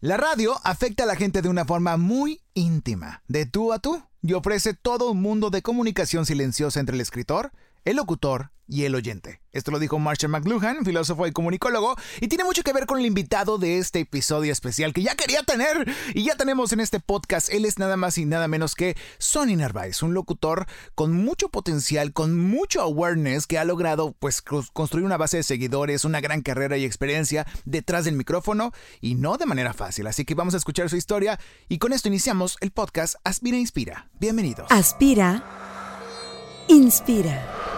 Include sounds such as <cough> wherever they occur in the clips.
La radio afecta a la gente de una forma muy íntima, de tú a tú, y ofrece todo un mundo de comunicación silenciosa entre el escritor, el locutor y el oyente. Esto lo dijo Marshall McLuhan, filósofo y comunicólogo, y tiene mucho que ver con el invitado de este episodio especial que ya quería tener y ya tenemos en este podcast. Él es nada más y nada menos que Sonny Narváez, un locutor con mucho potencial, con mucho awareness que ha logrado pues construir una base de seguidores, una gran carrera y experiencia detrás del micrófono y no de manera fácil. Así que vamos a escuchar su historia y con esto iniciamos el podcast Aspira Inspira. Bienvenidos. Aspira. Inspira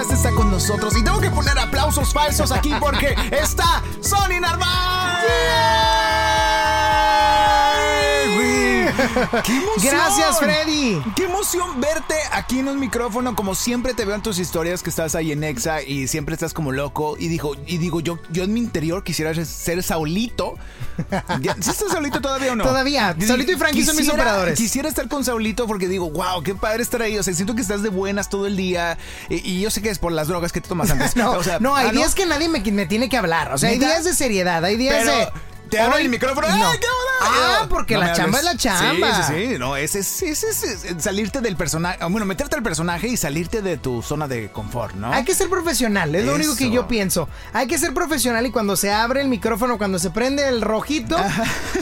Está con nosotros. Y tengo que poner aplausos falsos aquí porque <laughs> está Sony Narváez. <laughs> ¡Qué emoción! Gracias, Freddy. ¡Qué emoción verte aquí en un micrófono! Como siempre te veo en tus historias que estás ahí en Exa y siempre estás como loco. Y digo, y digo yo, yo en mi interior quisiera ser Saulito. ¿Sí estás Saulito todavía o no? Todavía. Saulito y Frankie son mis operadores. Quisiera estar con Saulito porque digo, wow, qué padre estar ahí. O sea, siento que estás de buenas todo el día. Y, yo sé que es por las drogas que te tomas antes. <laughs> no, o sea, no, hay ah, días que nadie me, me, tiene que hablar. O sea, hay días de seriedad, hay días de te abro el micrófono. No. ¡Ay, qué Ah, porque la chamba es la chamba. Sí, sí, sí. No, ese es, salirte del personaje. Bueno, meterte al personaje y salirte de tu zona de confort, ¿no? Hay que ser profesional, es lo único que yo pienso. Hay que ser profesional y cuando se abre el micrófono, cuando se prende el rojito,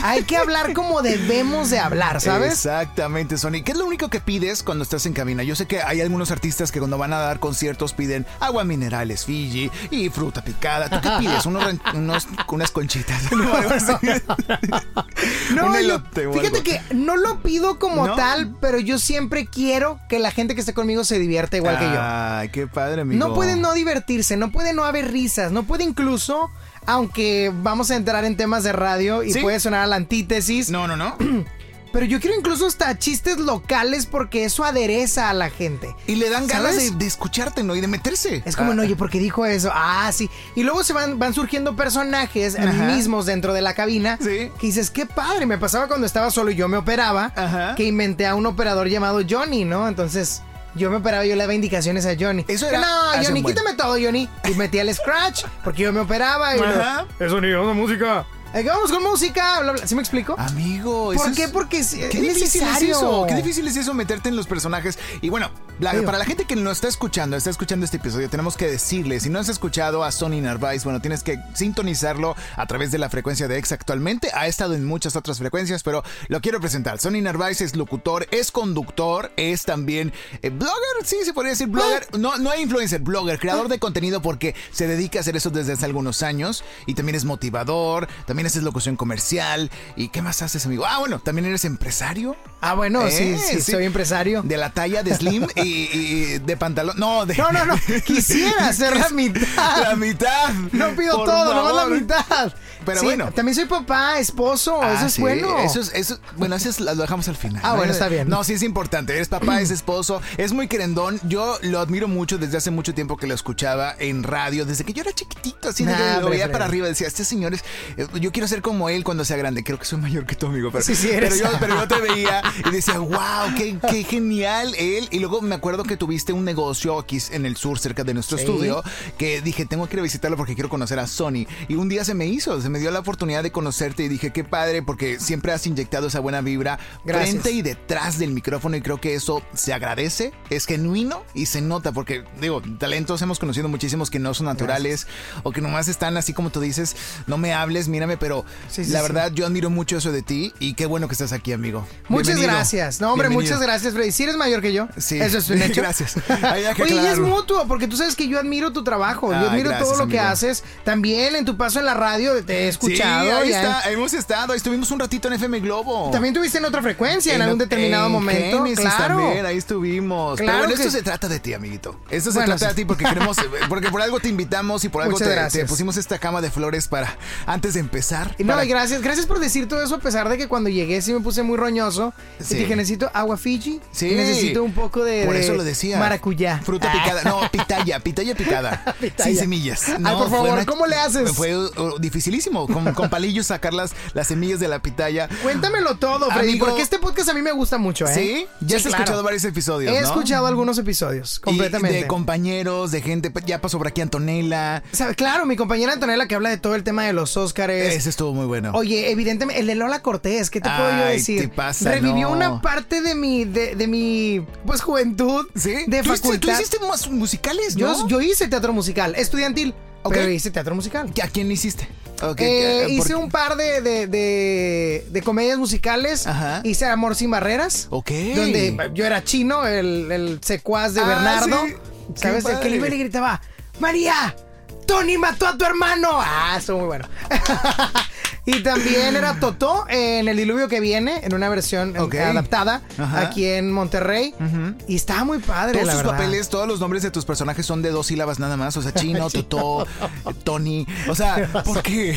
hay que hablar como debemos de hablar, ¿sabes? Exactamente, Sony. ¿Qué es lo único que pides cuando estás en cabina? Yo sé que hay algunos artistas que cuando van a dar conciertos piden agua minerales Fiji y fruta picada. ¿Tú qué <laughs> pides? Unos, unas conchitas. <laughs> no, <laughs> <laughs> fíjate que no lo pido como tal, pero yo siempre quiero que la gente que esté conmigo se divierta igual que yo. Ay, qué padre, amigo. No puede no divertirse, no puede no haber risas, no puede incluso, aunque vamos a entrar en temas de radio y puede sonar a la antítesis. No, no, no. <clears throat> Pero yo quiero incluso hasta chistes locales porque eso adereza a la gente. Y le dan ganas de, escucharte, ¿no? Y de meterse. Es como, no, oye, porque dijo eso? Ah, sí. Y luego se van, van surgiendo personajes mismos dentro de la cabina. Sí. Que dices, qué padre. Me pasaba cuando estaba solo y yo me operaba. Que inventé a un operador llamado Johnny, ¿no? Entonces... Yo me operaba yo le daba indicaciones a Johnny. Eso era. No, Johnny, quítame todo, Johnny. Y metía el scratch porque yo me operaba y. Ajá. Eso ni una música. Eh, vamos con música. ¿Sí me explico? Amigo, ¿por qué? Porque es, qué difícil es eso. Qué difícil es eso meterte en los personajes. Y bueno, para la gente que no está escuchando, está escuchando este episodio, tenemos que decirle, si no has escuchado a Sony Narváez, bueno, tienes que sintonizarlo a través de la frecuencia de Ex actualmente. Ha estado en muchas otras frecuencias, pero lo quiero presentar. Sony Narváez es locutor, es conductor, es también eh, blogger, sí, se podría decir blogger. No, no hay influencer, blogger, creador de contenido porque se dedica a hacer eso desde hace algunos años y también es motivador, también también haces locución comercial. ¿Y qué más haces, amigo? Ah, bueno, también eres empresario. Ah, bueno, sí, sí, eh, soy empresario. De la talla de slim y, de pantalón. No, de... no, no, no. <laughs> Quisiera ser la mitad. La mitad. No pido todo, nomás la mitad. Pero bueno. También soy papá, esposo. eso es ah, bueno. Eso es, eso, bueno, eso lo dejamos al final. Ah, bueno, está bien. No, sí es importante. Eres papá, es esposo, es muy querendón. Yo lo admiro mucho desde hace mucho tiempo que lo escuchaba en radio, desde que yo era chiquitito, así nah, lo veía para arriba. Decía, este señor es. Eh, yo quiero ser como él cuando sea grande. Creo que soy mayor que tu amigo, pero, sí, sí eres. Pero, yo, pero yo te <laughs> veía y decía, wow, qué, qué, genial él. Y luego me acuerdo que tuviste un negocio aquí en el sur, cerca de nuestro estudio, que dije, tengo que ir a visitarlo porque quiero conocer a Sony. Y un día se me hizo, se me dio la oportunidad de conocerte y dije, qué padre, porque siempre has inyectado esa buena vibra frente y detrás del micrófono y creo que eso se agradece, es genuino y se nota, porque digo, talentos hemos conocido muchísimos que no son naturales o que nomás están así como tú dices, no me hables, mírame pero la verdad yo admiro mucho eso de ti y qué bueno que estás aquí, amigo. Muchas gracias. No, hombre, muchas gracias, Freddy. Si eres mayor que yo. Sí. Eso es un <laughs> hecho. gracias. Oye, y es mutuo, porque tú sabes que yo admiro tu trabajo. yo admiro todo lo que haces. También en tu paso en la radio te he escuchado. Sí, ahí está. Hemos estado. Estuvimos un ratito en FM Globo. También tuviste en otra frecuencia en, algún determinado momento. claro. también, ahí estuvimos. Claro pero bueno, esto se trata de ti, amiguito. Esto se trata de ti porque queremos, <laughs> porque por algo te invitamos y por algo te, pusimos esta cama de flores para antes de empezar. No, gracias, gracias por decir todo eso, a pesar de que cuando llegué sí me puse muy roñoso. Sí. dije, necesito agua Fiji. Sí. Necesito un poco de. Por eso lo decía. Maracuyá. Fruta picada. No, <laughs> pitaya, pitaya picada. <laughs> pitaya. Sin semillas. No, por favor, ¿cómo le haces? Fue uh, dificilísimo. Con, con, palillos sacar las, las semillas de la pitaya. Cuéntamelo todo, Freddy, porque este podcast a mí me gusta mucho, ¿eh? Sí, ya has escuchado varios episodios. He escuchado algunos episodios, completamente. de compañeros, de gente. Ya pasó por aquí Antonella. claro, mi compañera Antonella que habla de todo el tema de los Oscars. Ese estuvo muy bueno. Oye, evidentemente, el de Lola Cortés, ¿qué te puedo yo decir? Te pasa, Revivió una parte de mi, de, de, mi, pues, juventud. Sí. De ¿Tú facultad. ¿Tú hiciste más musicales, ¿no? Yo, yo hice teatro musical, estudiantil. Pero hice teatro musical. ¿A quién hiciste? Eh, hice un par de, de, de, comedias musicales. Ajá. Hice Amor sin Barreras. Ok. Donde yo era chino, el, el secuaz de ah, Bernardo. ¿Sabes? El que le gritaba, María, Tony mató a tu hermano. Ah, estuvo muy bueno. <laughs> y también era Totó en El Diluvio que viene, en una versión adaptada aquí en Monterrey. Y estaba muy padre, todos la tus papeles, todos los nombres de tus personajes son de dos sílabas nada más. O sea, Chino, <laughs> Totó, Tony. O sea, <laughs> ¿por qué?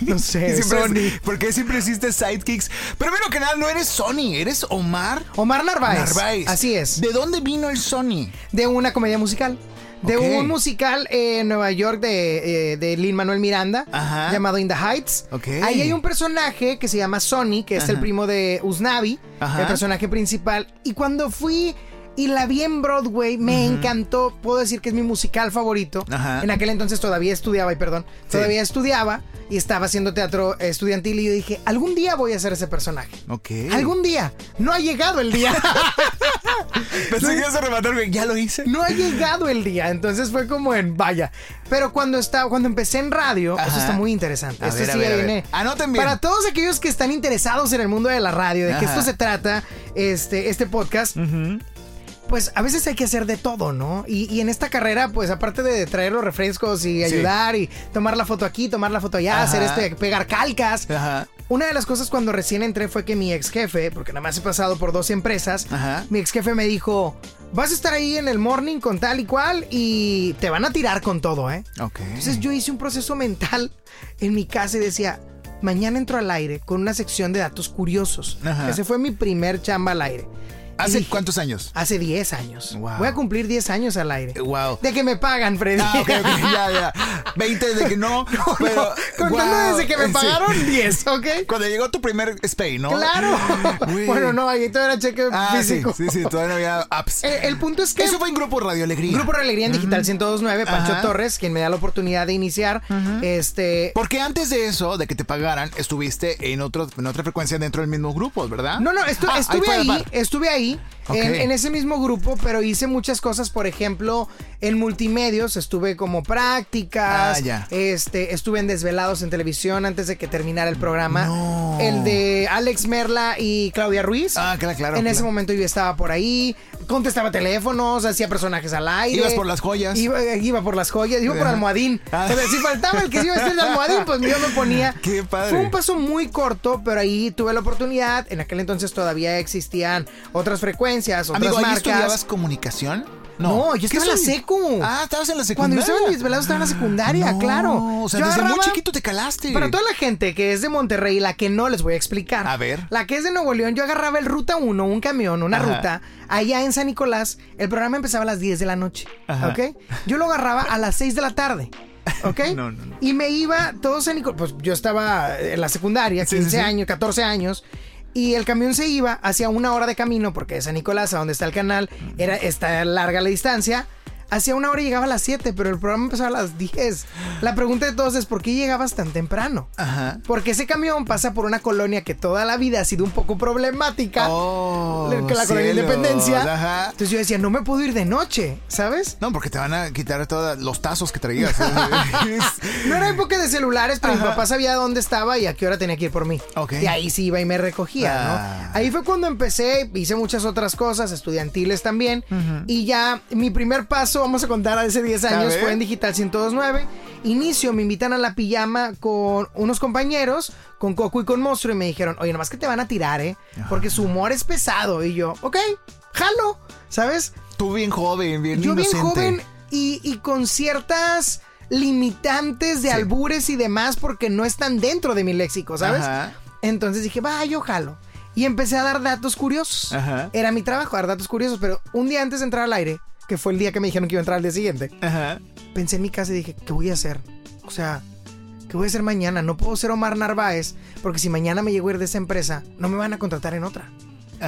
No sé, Sony. ¿Por qué siempre hiciste sidekicks? Pero bueno, que nada, no eres Sony, eres Omar. Omar Narváez. Narváez. Así es. ¿De dónde vino el Sony? De una comedia musical de un musical en Nueva York de, eh, de Lin Manuel Miranda llamado In the Heights. Ahí hay un personaje que se llama Sonny, que es el primo de Usnavi, el personaje principal. Y cuando fui y la vi en Broadway, me encantó. Puedo decir que es mi musical favorito. En aquel entonces todavía estudiaba, y perdón, todavía estudiaba y estaba haciendo teatro estudiantil y yo dije, algún día voy a ser ese personaje. Ok. Algún día. No ha llegado el día. <laughs> Pensé que ibas a rematarme, ya lo hice. No ha llegado el día, entonces fue como en, vaya. Pero cuando estaba, cuando empecé en radio, eso está muy interesante. esto sí viene. Anoten bien. Para todos aquellos que están interesados en el mundo de la radio, de que esto se trata, este, este podcast pues a veces hay que hacer de todo, ¿no? Y, en esta carrera, pues aparte de traer los refrescos y ayudar y tomar la foto aquí, tomar la foto allá, hacer este, pegar calcas. Una de las cosas cuando recién entré fue que mi ex jefe, porque nada más he pasado por dos empresas, mi ex jefe me dijo, vas a estar ahí en el morning con tal y cual y te van a tirar con todo, ¿eh? Entonces yo hice un proceso mental en mi casa y decía, mañana entro al aire con una sección de datos curiosos. Ese fue mi primer chamba al aire. ¿Hace cuántos años? Hace 10 años. Voy a cumplir 10 años al aire. Wow. De que me pagan, Freddy. Ah, ok, ya, ya. 20 de que no. <laughs> pero, Contando desde que me pagaron 10, ¿ok? Cuando llegó tu primer Spay, ¿no? Claro. <laughs> bueno, no, ahí todavía era cheque ah, físico. Sí, sí, todavía no había apps. El, punto es que. Eso fue en Grupo Radio Alegría. Grupo Radio Alegría en Digital 1029, Pancho Torres, quien me da la oportunidad de iniciar. Este. Porque antes de eso, de que te pagaran, estuviste en, otro, en otra frecuencia dentro del mismo grupo, ¿verdad? No, no, ah, estuve ahí, estuve ahí. En, ese mismo grupo, pero hice muchas cosas, por ejemplo, en multimedios, estuve como prácticas, ah, este, estuve en Desvelados en televisión antes de que terminara el programa. El de Alex Merla y Claudia Ruiz. Ah, claro, claro. En ese momento yo estaba por ahí, contestaba teléfonos, hacía personajes al aire. Ibas por las joyas. Iba, iba por las joyas, iba por almohadín. Ah. si faltaba el que iba a estar de almohadín, pues yo me ponía. <laughs> Qué padre. Fue un paso muy corto, pero ahí tuve la oportunidad. En aquel entonces todavía existían otras frecuencias otras Amigo, marcas. estudiabas comunicación? No, yo estaba en la secu. Ah, estabas en la secundaria. Cuando yo estaba en mis velados estaba en la secundaria, claro. O sea, desde muy chiquito te calaste. Para toda la gente que es de Monterrey, la que no les voy a explicar. A ver. La que es de Nuevo León, yo agarraba el Ruta 1, un camión, una ruta, allá en San Nicolás. El programa empezaba a las 10 de la noche. ¿Ok? Yo lo agarraba a las 6 de la tarde. ¿Ok? <laughs> no, no, no. Y me iba todos San Nicolás. Pues yo estaba en la secundaria, 15 años, 14 años. Y el camión se iba hacia una hora de camino, porque de San Nicolás, a donde está el canal, era esta larga la distancia, hacía una hora y llegaba a las 7, pero el programa empezaba a las 10. La pregunta de todos es, ¿por qué llegabas tan temprano? Ajá. Porque ese camión pasa por una colonia que toda la vida ha sido un poco problemática. Oh, la colonia Independencia. Ajá. Entonces yo decía, no me puedo ir de noche, ¿sabes? No, porque te van a quitar todos los tazos que traías. <laughs> no era época de celulares, pero mi papá sabía dónde estaba y a qué hora tenía que ir por mí. Y ahí sí iba y me recogía, ¿no? Ah. Ahí fue cuando empecé, hice muchas otras cosas, estudiantiles también. Y ya mi primer paso, vamos a contar, hace 10 años, fue en Digital 1029. Inicio, me invitan a la pijama con unos compañeros, con Coco y con Monstruo, y me dijeron, oye, nomás que te van a tirar, ¿eh? Porque su humor es pesado. Y yo, ok, jalo, ¿sabes? Tú bien joven, bien Yo bien joven y, con ciertas limitantes de albures y demás porque no están dentro de mi léxico, ¿sabes? Entonces dije, va, yo jalo. Y empecé a dar datos curiosos. Era mi trabajo dar datos curiosos, pero un día antes de entrar al aire, que fue el día que me dijeron que iba a entrar al día siguiente, pensé en mi casa y dije, ¿qué voy a hacer? O sea, ¿qué voy a hacer mañana? No puedo ser Omar Narváez, porque si mañana me llego a ir de esa empresa, no me van a contratar en otra.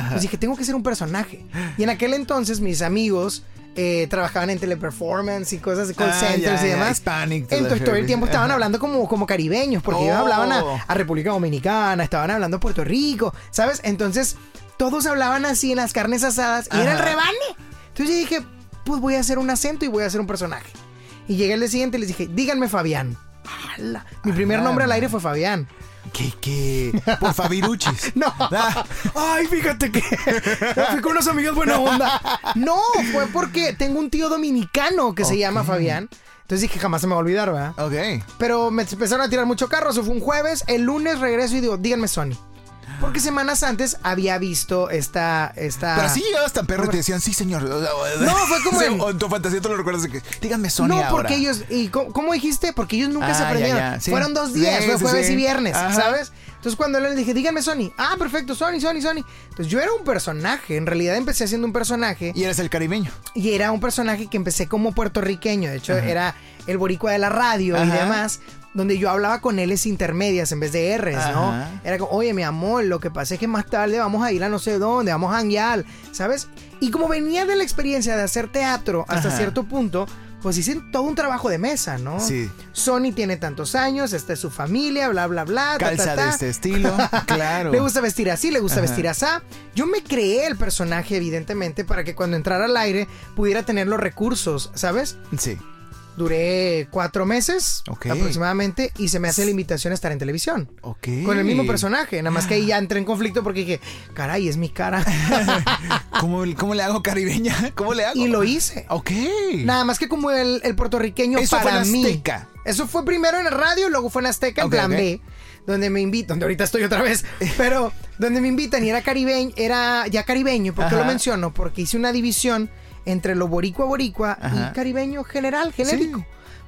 Pues dije, tengo que ser un personaje. Y en aquel entonces mis amigos eh, trabajaban en teleperformance y cosas de call ah, centers y demás. entonces todo el tiempo estaban hablando como, como caribeños, porque ellos hablaban a, oh. a, República Dominicana, estaban hablando a Puerto Rico, ¿sabes? Entonces todos hablaban así en las carnes asadas y era el rebane. Entonces yo dije, pues voy a hacer un acento y voy a hacer un personaje. Y llegué al día siguiente y les dije, díganme Fabián. Mi primer nombre al aire fue Fabián. ¿Qué, qué? Por Fabiruchis. <laughs> no. Ah. Ay, fíjate que fui con unos amigos buena onda. No, fue porque tengo un tío dominicano que se llama Fabián. Entonces dije, jamás se me va a olvidar, ¿verdad? Ok. Pero me empezaron a tirar mucho carro. Eso fue un jueves. El lunes regreso y digo, díganme Sony. Porque semanas antes había visto esta. esta... Pero así llegabas tan perro y te decían, sí, señor. No, fue como. <laughs> En... en tu fantasía tú lo recuerdas de que. Díganme Sony. No, porque ellos. ¿Y cómo, dijiste? Porque ellos nunca se ah, aprendieron. Fueron dos días, fue jueves y viernes, ¿sabes? Entonces cuando le dije, díganme Sony. Ah, perfecto, Sony, Sony, Sony. Entonces yo era un personaje. En realidad empecé haciendo un personaje. Y eres el caribeño. Y era un personaje que empecé como puertorriqueño. De hecho, era el boricua de la radio y demás donde yo hablaba con L's intermedias en vez de R's, ¿no? Era como, oye, mi amor, lo que pasa es que más tarde vamos a ir a no sé dónde, vamos a hanguear, ¿sabes? Y como venía de la experiencia de hacer teatro hasta cierto punto, pues hice todo un trabajo de mesa, ¿no? Sí. Sony tiene tantos años, esta es su familia, bla, bla, bla. Calza de este estilo, <laughs> claro. Le gusta vestir así, le gusta vestir así. Yo me creé el personaje, evidentemente, para que cuando entrara al aire pudiera tener los recursos, ¿sabes? Sí. Duré cuatro meses aproximadamente y se me hace la invitación a estar en televisión. Con el mismo personaje. Nada más que ahí ya entré en conflicto porque dije, caray, es mi cara. <laughs> ¿Cómo, ¿Cómo, le hago caribeña? ¿Cómo le hago? Y lo hice. Ok. Nada más que como el, puertorriqueño Eso para fue en Azteca. Eso fue primero en el radio, luego fue en Azteca, en plan B donde me invitan, donde ahorita estoy otra vez, <laughs> pero donde me invitan y era caribeño, era ya caribeño, ¿por qué lo menciono? Porque hice una división entre lo boricua boricua y caribeño general, genérico.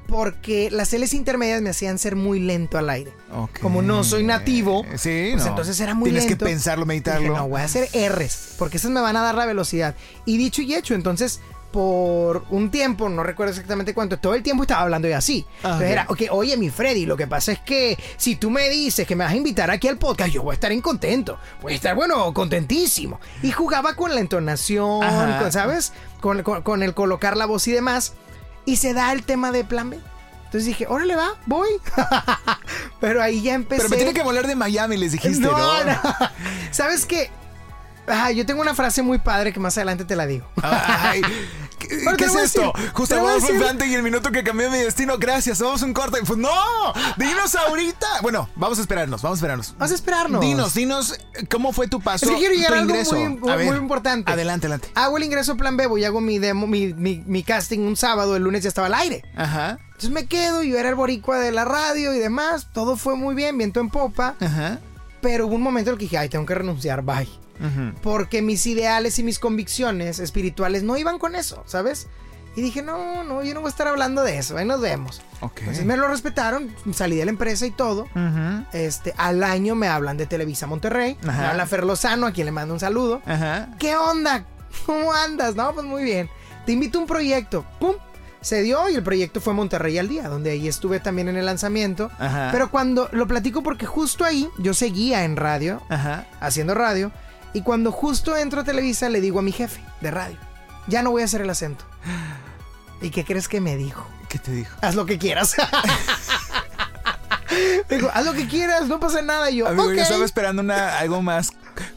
Porque las L's intermedias me hacían ser muy lento al aire. Como no soy nativo, sí, pues entonces era muy lento. Tienes que pensarlo, meditarlo. no, voy a hacer R's, porque esas me van a dar la velocidad. Y dicho y hecho, entonces por un tiempo, no recuerdo exactamente cuánto, todo el tiempo estaba hablando yo así. Entonces era, ok, oye, mi Freddy, lo que pasa es que si tú me dices que me vas a invitar aquí al podcast, yo voy a estar incontento. Voy a estar, bueno, contentísimo. Y jugaba con la entonación, ¿sabes? Con, con, el colocar la voz y demás. Y se da el tema de plan B. Entonces dije, órale va, voy. <laughs> Pero ahí ya empecé. Pero me tiene que volar de Miami, les dijiste, ¿no? ¿no? <laughs> ¿Sabes qué? Yo tengo una frase muy padre que más adelante te la digo. <laughs> Ay, ¿Qué, es esto? Gustavo Infante y el minuto que cambió mi destino. Gracias, vamos a un corte. Pues, no, dinos ahorita. Bueno, vamos a esperarnos, vamos a esperarnos. Vamos a esperarnos. Dinos, dinos cómo fue tu paso. Es que quiero llegar a algo muy, muy, importante. Adelante, adelante. Hago el ingreso plan B, voy hago mi demo, mi, mi, mi casting un sábado, el lunes ya estaba al aire. Ajá. Entonces me quedo, yo era el boricua de la radio y demás. Todo fue muy bien, viento en popa. Ajá. Pero hubo un momento en el que dije, ay, tengo que renunciar, bye. Porque mis ideales y mis convicciones espirituales no iban con eso, ¿sabes? Y dije, no, no, yo no voy a estar hablando de eso, ahí nos vemos. Entonces me lo respetaron, salí de la empresa y todo. Este, al año me hablan de Televisa Monterrey, me habla Fer Lozano, a quien le mando un saludo. ¿Qué onda? ¿Cómo andas? No, pues muy bien. Te invito a un proyecto. ¡Pum! se dio y el proyecto fue Monterrey al día, donde ahí estuve también en el lanzamiento. Pero cuando lo platico porque justo ahí yo seguía en radio, haciendo radio, y cuando justo entro a Televisa le digo a mi jefe de radio, ya no voy a hacer el acento. ¿Y qué crees que me dijo? ¿Qué te dijo? Haz lo que quieras. <laughs> dijo, haz lo que quieras, no pasa nada. Y yo, Amigo, yo estaba esperando una, algo más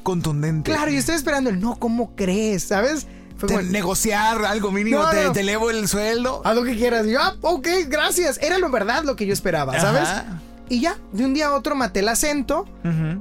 contundente. Claro, yo estoy esperando el no, ¿cómo crees? ¿Sabes? Fue negociar algo mínimo, te, elevo el sueldo. Haz lo que quieras. Y yo, ah, ok, gracias. Era lo verdad lo que yo esperaba, ¿sabes? Y ya, de un día a otro maté el acento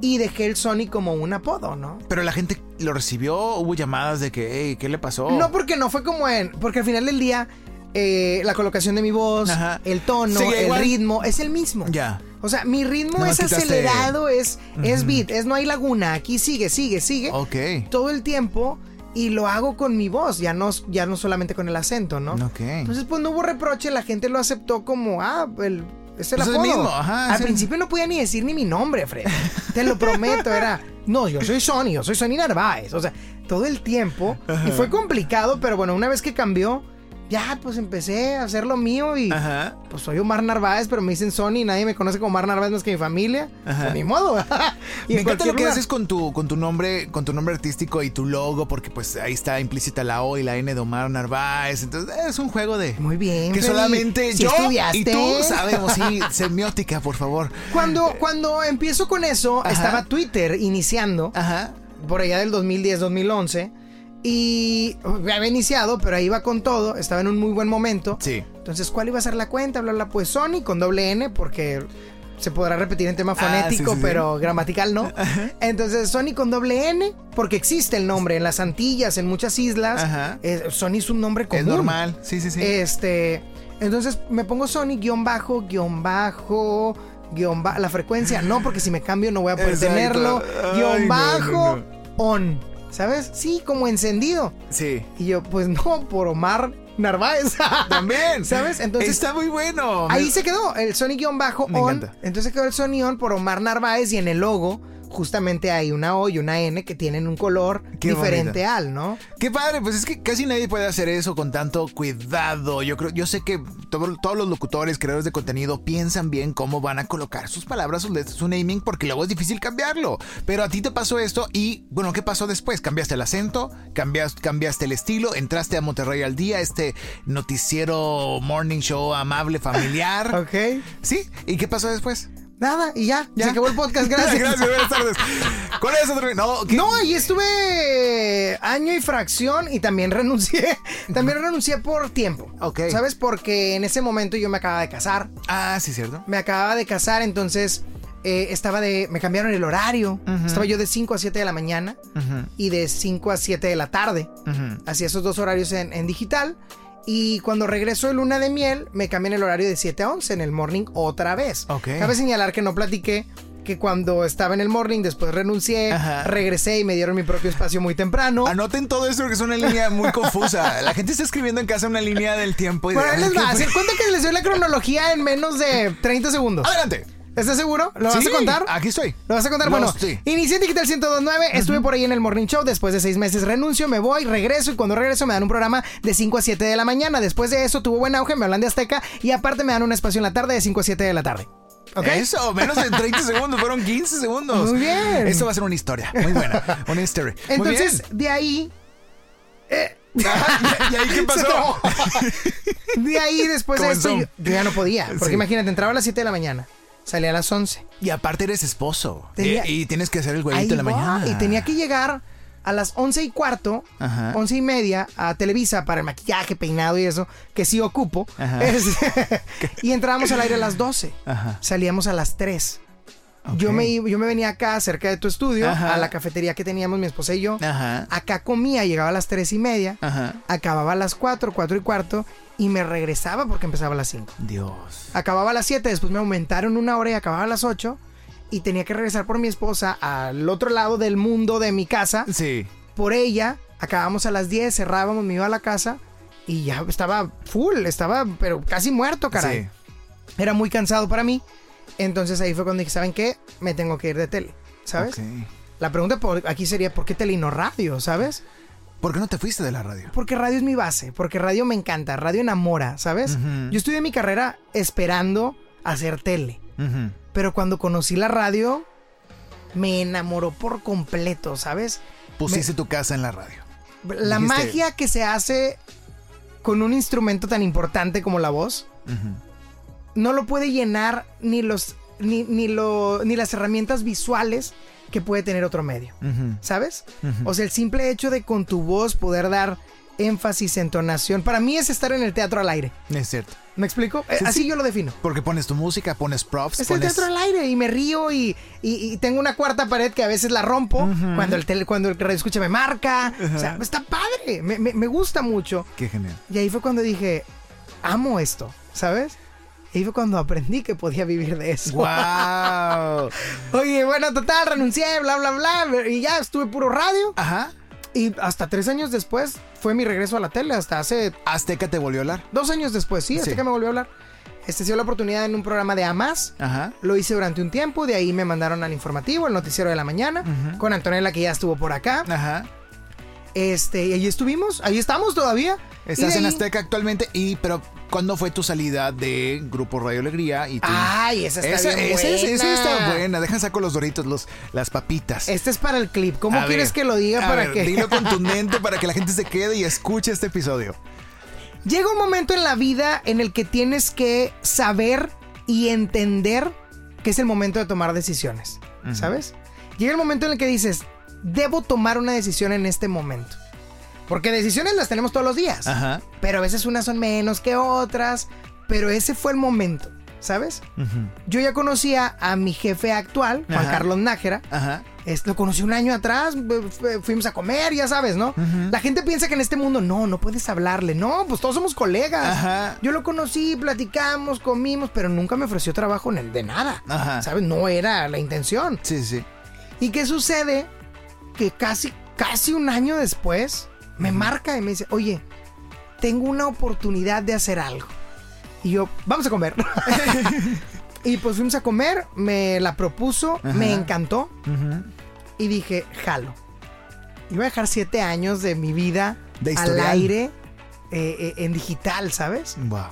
y dejé el Sony como un apodo, ¿no? Pero la gente lo recibió, hubo llamadas de que, hey, ¿qué le pasó? No, porque no fue como en. Porque al final del día, eh, la colocación de mi voz, el tono, el ritmo, es el mismo. Ya. O sea, mi ritmo es acelerado, es, es beat, es no hay laguna, aquí sigue, sigue, sigue. Ok. Todo el tiempo y lo hago con mi voz, ya no, ya no solamente con el acento, ¿no? Ok. Entonces, pues no hubo reproche, la gente lo aceptó como, ah, el, es el pues mismo, ajá, Al principio no podía ni decir ni mi nombre, Fred. Te lo prometo, era, no, yo soy Sony, yo soy Sony Narváez. O sea, todo el tiempo. Y fue complicado, pero bueno, una vez que cambió, ya pues empecé a hacer lo mío y pues soy Omar Narváez, pero me dicen Sony, nadie me conoce como Omar Narváez más que mi familia. Pues, ni modo. <laughs> y me encanta lo que haces con tu, con tu nombre, con tu nombre artístico y tu logo, porque pues ahí está implícita la O y la N de Omar Narváez. Entonces es un juego de. Muy bien. Que solamente yo y tú sabemos. Sí, <laughs> semiótica, por favor. Cuando, cuando empiezo con eso, estaba Twitter iniciando. Ajá. Por allá del 2010-2011 y había iniciado, pero ahí iba con todo. Estaba en un muy buen momento. Sí. Entonces, ¿cuál iba a ser la cuenta? Hablarla pues Sony con doble N, porque se podrá repetir en tema ah, fonético, pero gramatical no. Entonces, Sony con doble N, porque existe el nombre en las Antillas, en muchas islas. Ajá. Sony es un nombre común. Es normal, sí, sí, sí. Este, entonces me pongo Sony guion bajo, guion bajo, guion bajo, la frecuencia no, porque si me cambio no voy a poder tenerlo. Guión bajo, on. ¿Sabes? Sí, como encendido. Sí. Y yo, pues no, por Omar Narváez. <laughs> También. ¿Sabes? Entonces. Está muy bueno. Ahí se quedó el Sony-on. Entonces quedó el Sony-on por Omar Narváez y en el logo justamente hay una O y una N que tienen un color diferente al, ¿no? Qué padre, pues es que casi nadie puede hacer eso con tanto cuidado. Yo creo, yo sé que todos los locutores, creadores de contenido piensan bien cómo van a colocar sus palabras, su, su naming, porque luego es difícil cambiarlo. Pero a ti te pasó esto y, bueno, ¿qué pasó después? ¿Cambiaste el acento? ¿Cambiaste, cambiaste el estilo? ¿Entraste a Monterrey al día, este noticiero morning show amable, familiar? <laughs> ok. ¿Sí? ¿Y qué pasó después? Nada, y ya, ya. Se acabó el podcast, <laughs> gracias. gracias, buenas tardes. ¿Cuál es otro? No, no, y estuve año y fracción y también renuncié. <laughs> También renuncié por tiempo. Ok. ¿Sabes? Porque en ese momento yo me acababa de casar. Ah, sí, cierto. Me acababa de casar, entonces eh, estaba de. Me cambiaron el horario. Estaba yo de 5 a 7 de la mañana y de 5 a 7 de la tarde. Hacía esos dos horarios en, en digital. Y cuando regresó el luna de miel, me cambié el horario de 7 a 11 en el morning otra vez. Cabe señalar que no platiqué que cuando estaba en el morning, después renuncié, regresé y me dieron mi propio espacio muy temprano. Anoten todo esto porque es una línea muy <laughs> confusa. La gente está escribiendo en casa una línea del tiempo. Y bueno, les va. a cuenta que les doy la cronología en menos de 30 segundos. Adelante. ¿Estás seguro? ¿Lo vas a contar? Aquí estoy. ¿Lo vas a contar? bueno, sí. inicié en Digital 1029, estuve por ahí en el Morning Show, después de seis meses renuncio, me voy, regreso y cuando regreso me dan un programa de 5 a 7 de la mañana. Después de eso tuvo buen auge, me hablan de Azteca y aparte me dan un espacio en la tarde de 5 a 7 de la tarde. ¿Okay? Eso, menos de 30 <laughs> segundos, fueron 15 segundos. Muy bien. Esto va a ser una historia, muy buena, una history. Entonces, de ahí... Eh, <laughs> ¿Y ahí qué <laughs> pasó? de ahí, después de esto, yo, ya no podía. Porque imagínate, entraba a las 7 de la mañana. Salía a las 11. Y aparte eres esposo. y, tienes que hacer el güeyito en la mañana. Y tenía que llegar a las 11 y cuarto, Ajá. 11 y media, a Televisa para el maquillaje, peinado y eso, que sí ocupo. <laughs> <laughs> <laughs> y entrábamos al aire a las 12. Salíamos a las 3. Yo, me, yo me venía acá, cerca de tu estudio, a la cafetería que teníamos mi esposa y yo. Acá comía, llegaba a las 3 y media, acababa a las 4, 4 y cuarto, y me regresaba porque empezaba a las 5. Dios. Acababa a las 7, después me aumentaron una hora y acababa a las 8 y tenía que regresar por mi esposa al otro lado del mundo de mi casa. Sí. Por ella, acabamos a las 10, cerrábamos, me iba a la casa y ya estaba full, estaba pero casi muerto, caray. Sí. Era muy cansado para mí. Entonces ahí fue cuando dije, ¿saben qué? Me tengo que ir de tele, ¿sabes? La pregunta por aquí sería, ¿por qué tele y no radio, sabes? ¿Por qué no te fuiste de la radio? Porque radio es mi base, porque radio me encanta, radio enamora, ¿sabes? Yo estudié mi carrera esperando hacer tele, pero cuando conocí la radio, me enamoró por completo, ¿sabes? Pusiste tu casa en la radio. La magia que se hace con un instrumento tan importante como la voz, no lo puede llenar ni los ni, ni, lo, ni las herramientas visuales que puede tener otro medio. ¿Sabes? O sea, el simple hecho de con tu voz poder dar énfasis, entonación, para mí es estar en el teatro al aire. Es cierto. ¿Me explico? Eh, así yo lo defino. Porque pones tu música, pones props. Es el teatro al aire y me río y, y, tengo una cuarta pared que a veces la rompo cuando el tele, cuando el radio escucha me marca. O sea, está padre. Me, me, me, gusta mucho. Qué genial. Y ahí fue cuando dije, amo esto, ¿sabes? Y fue cuando aprendí que podía vivir de eso. ¡Wow! <laughs> Oye, bueno, total, renuncié, bla, bla, bla. Y ya estuve puro radio. Ajá. Y hasta tres años después fue mi regreso a la tele, hasta hace... Azteca te volvió a hablar. Dos años después, sí, Azteca me volvió a hablar. Este dio la oportunidad en un programa de AMAS. Ajá. Lo hice durante un tiempo, de ahí me mandaron al informativo, el noticiero de la mañana, con Antonella que ya estuvo por acá. Ajá. Este, y ahí estuvimos, ahí estamos todavía. Estás en Azteca actualmente y pero ¿cuándo fue tu salida de Grupo Radio Alegría? Y Ay, esa está bien buena. Esa, está buena. Deja saco los doritos, los, las papitas. Este es para el clip. ¿Cómo quieres que lo diga para que? Dilo contundente <laughs> para que la gente se quede y escuche este episodio. Llega un momento en la vida en el que tienes que saber y entender que es el momento de tomar decisiones. ¿Sabes? Llega el momento en el que dices, debo tomar una decisión en este momento. Porque decisiones las tenemos todos los días. Ajá. Pero a veces unas son menos que otras. Pero ese fue el momento, ¿sabes? Yo ya conocía a mi jefe actual, Juan Carlos Nájera. Ajá. lo conocí un año atrás, fuimos a comer, ya sabes, ¿no? La gente piensa que en este mundo no, no puedes hablarle. No, pues todos somos colegas. Ajá. Yo lo conocí, platicamos, comimos, pero nunca me ofreció trabajo en el de nada. Ajá. ¿Sabes? No era la intención. Sí, sí. ¿Y qué sucede? Que casi, casi un año después, me marca y me dice, oye, tengo una oportunidad de hacer algo. Y yo, vamos a comer. <laughs> y pues fuimos a comer, me la propuso, me encantó. Y dije, jalo. Iba a dejar siete años de mi vida al aire eh, eh, en digital, ¿sabes? Wow.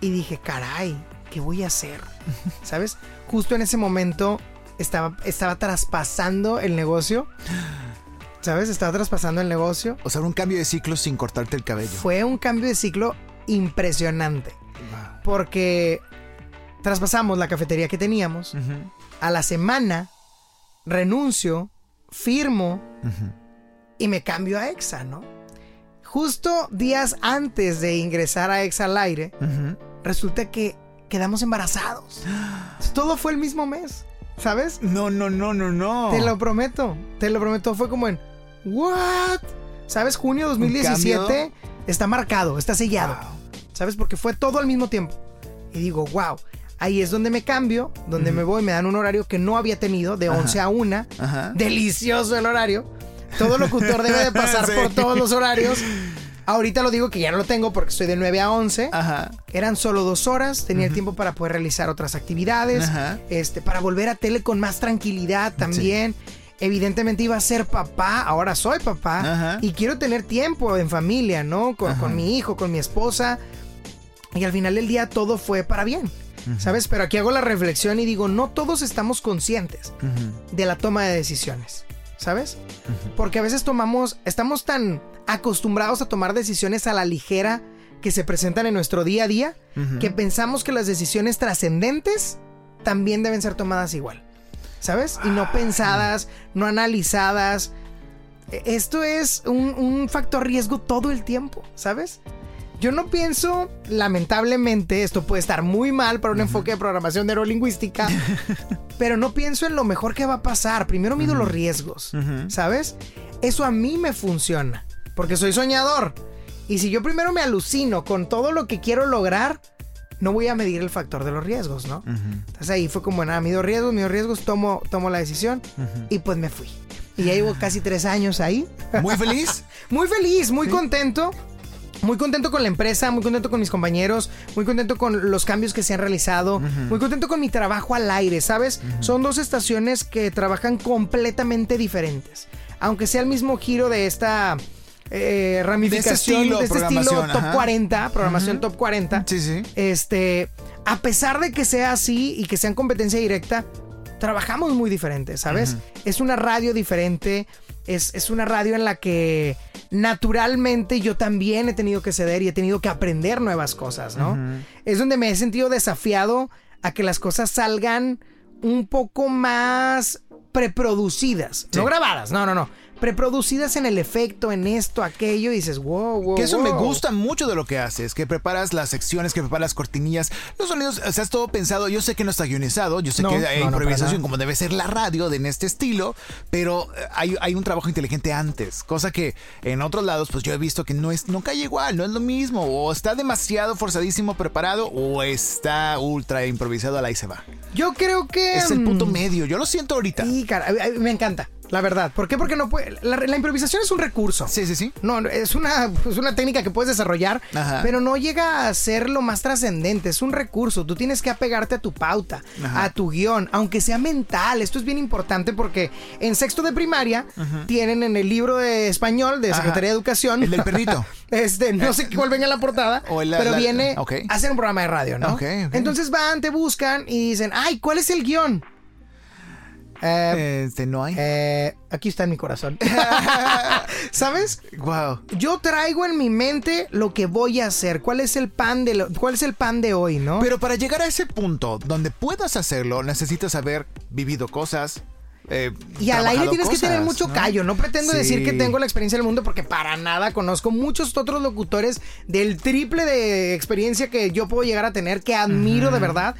Y dije, caray, ¿qué voy a hacer? <laughs> ¿Sabes? Justo en ese momento estaba, estaba traspasando el negocio. ¿Sabes? Estaba traspasando el negocio. O sea, un cambio de ciclo sin cortarte el cabello. Fue un cambio de ciclo impresionante. Porque traspasamos la cafetería que teníamos. A la semana renuncio, firmo y me cambio a EXA, ¿no? Justo días antes de ingresar a EXA al aire, resulta que quedamos embarazados. <gasps> Todo fue el mismo mes, ¿sabes? No, no, no, no, no. Te lo prometo, te lo prometo. Fue como en, ¿What? ¿Sabes? Junio 2017 está marcado, está sellado. ¿Sabes? Porque fue todo al mismo tiempo. Y digo, wow. Ahí es donde me cambio, donde me voy, me dan un horario que no había tenido, de 11 a 1. Delicioso el horario. Todo locutor debe de pasar <laughs> por todos los horarios. Ahorita lo digo que ya no lo tengo porque estoy de 9 a 11. Eran solo dos horas. Tenía el tiempo para poder realizar otras actividades. Este, para volver a tele con más tranquilidad también evidentemente iba a ser papá, ahora soy papá y quiero tener tiempo en familia, ¿no? Con, mi hijo, con mi esposa. Y al final del día todo fue para bien, ¿sabes? Pero aquí hago la reflexión y digo, no todos estamos conscientes de la toma de decisiones, ¿sabes? Porque a veces tomamos, estamos tan acostumbrados a tomar decisiones a la ligera que se presentan en nuestro día a día que pensamos que las decisiones trascendentes también deben ser tomadas igual. ¿sabes? Y no pensadas, no analizadas. E, esto es un, factor riesgo todo el tiempo, ¿sabes? Yo no pienso, lamentablemente, esto puede estar muy mal para un enfoque de programación neurolingüística, <laughs> pero no pienso en lo mejor que va a pasar. Primero mido los riesgos, ¿sabes? Eso a mí me funciona, porque soy soñador. Y si yo primero me alucino con todo lo que quiero lograr, no voy a medir el factor de los riesgos, ¿no? Entonces ahí fue como, nada, mido riesgos, mido riesgos, tomo, tomo la decisión y pues me fui. Y ya llevo casi tres años ahí. ¿Muy feliz? <laughs> muy feliz, muy contento. Muy contento con la empresa, muy contento con mis compañeros, muy contento con los cambios que se han realizado, muy contento con mi trabajo al aire, ¿sabes? Son dos estaciones que trabajan completamente diferentes. Aunque sea el mismo giro de esta eh, ramificación de este estilo, top 40, programación top 40. Sí, sí. Este, a pesar de que sea así y que sean competencia directa, trabajamos muy diferente, ¿sabes? Es una radio diferente, es, una radio en la que naturalmente yo también he tenido que ceder y he tenido que aprender nuevas cosas, ¿no? Es donde me he sentido desafiado a que las cosas salgan un poco más preproducidas, no grabadas, no, no, no preproducidas en el efecto, en esto, aquello, y dices, wow, wow. Que eso me gusta mucho de lo que haces, que preparas las secciones, que preparas las cortinillas, los sonidos, o sea, es todo pensado. Yo sé que no está guionizado, yo sé que hay improvisación como debe ser la radio de en este estilo, pero eh, hay, hay, un trabajo inteligente antes, cosa que en otros lados, pues yo he visto que no es, no cae igual, no es lo mismo, o está demasiado forzadísimo preparado, o está ultra improvisado, a la y se va. Yo creo que. Es el punto mm, medio, yo lo siento ahorita. Sí, cara, me encanta. La verdad. ¿Por qué? Porque no puede. La, improvisación es un recurso. Sí, sí, sí. No, es una, es una técnica que puedes desarrollar, pero no llega a ser lo más trascendente. Es un recurso. Tú tienes que apegarte a tu pauta, a tu guion, aunque sea mental. Esto es bien importante porque en sexto de primaria tienen en el libro de español de Secretaría de Educación. El del perrito. <laughs> Este, no sé cuál venga en la portada, pero viene a hacer un programa de radio, ¿no? Entonces van, te buscan y dicen, ay, ¿cuál es el guion? Eh, este, no hay. Eh, aquí está en mi corazón. <laughs> ¿Sabes? Wow. Yo traigo en mi mente lo que voy a hacer. ¿Cuál es el pan de cuál es el pan de hoy, no? Pero para llegar a ese punto donde puedas hacerlo, necesitas haber vivido cosas, eh, y al aire tienes que tener mucho callo. No pretendo decir que tengo la experiencia del mundo porque para nada conozco muchos otros locutores del triple de experiencia que yo puedo llegar a tener, que admiro de verdad.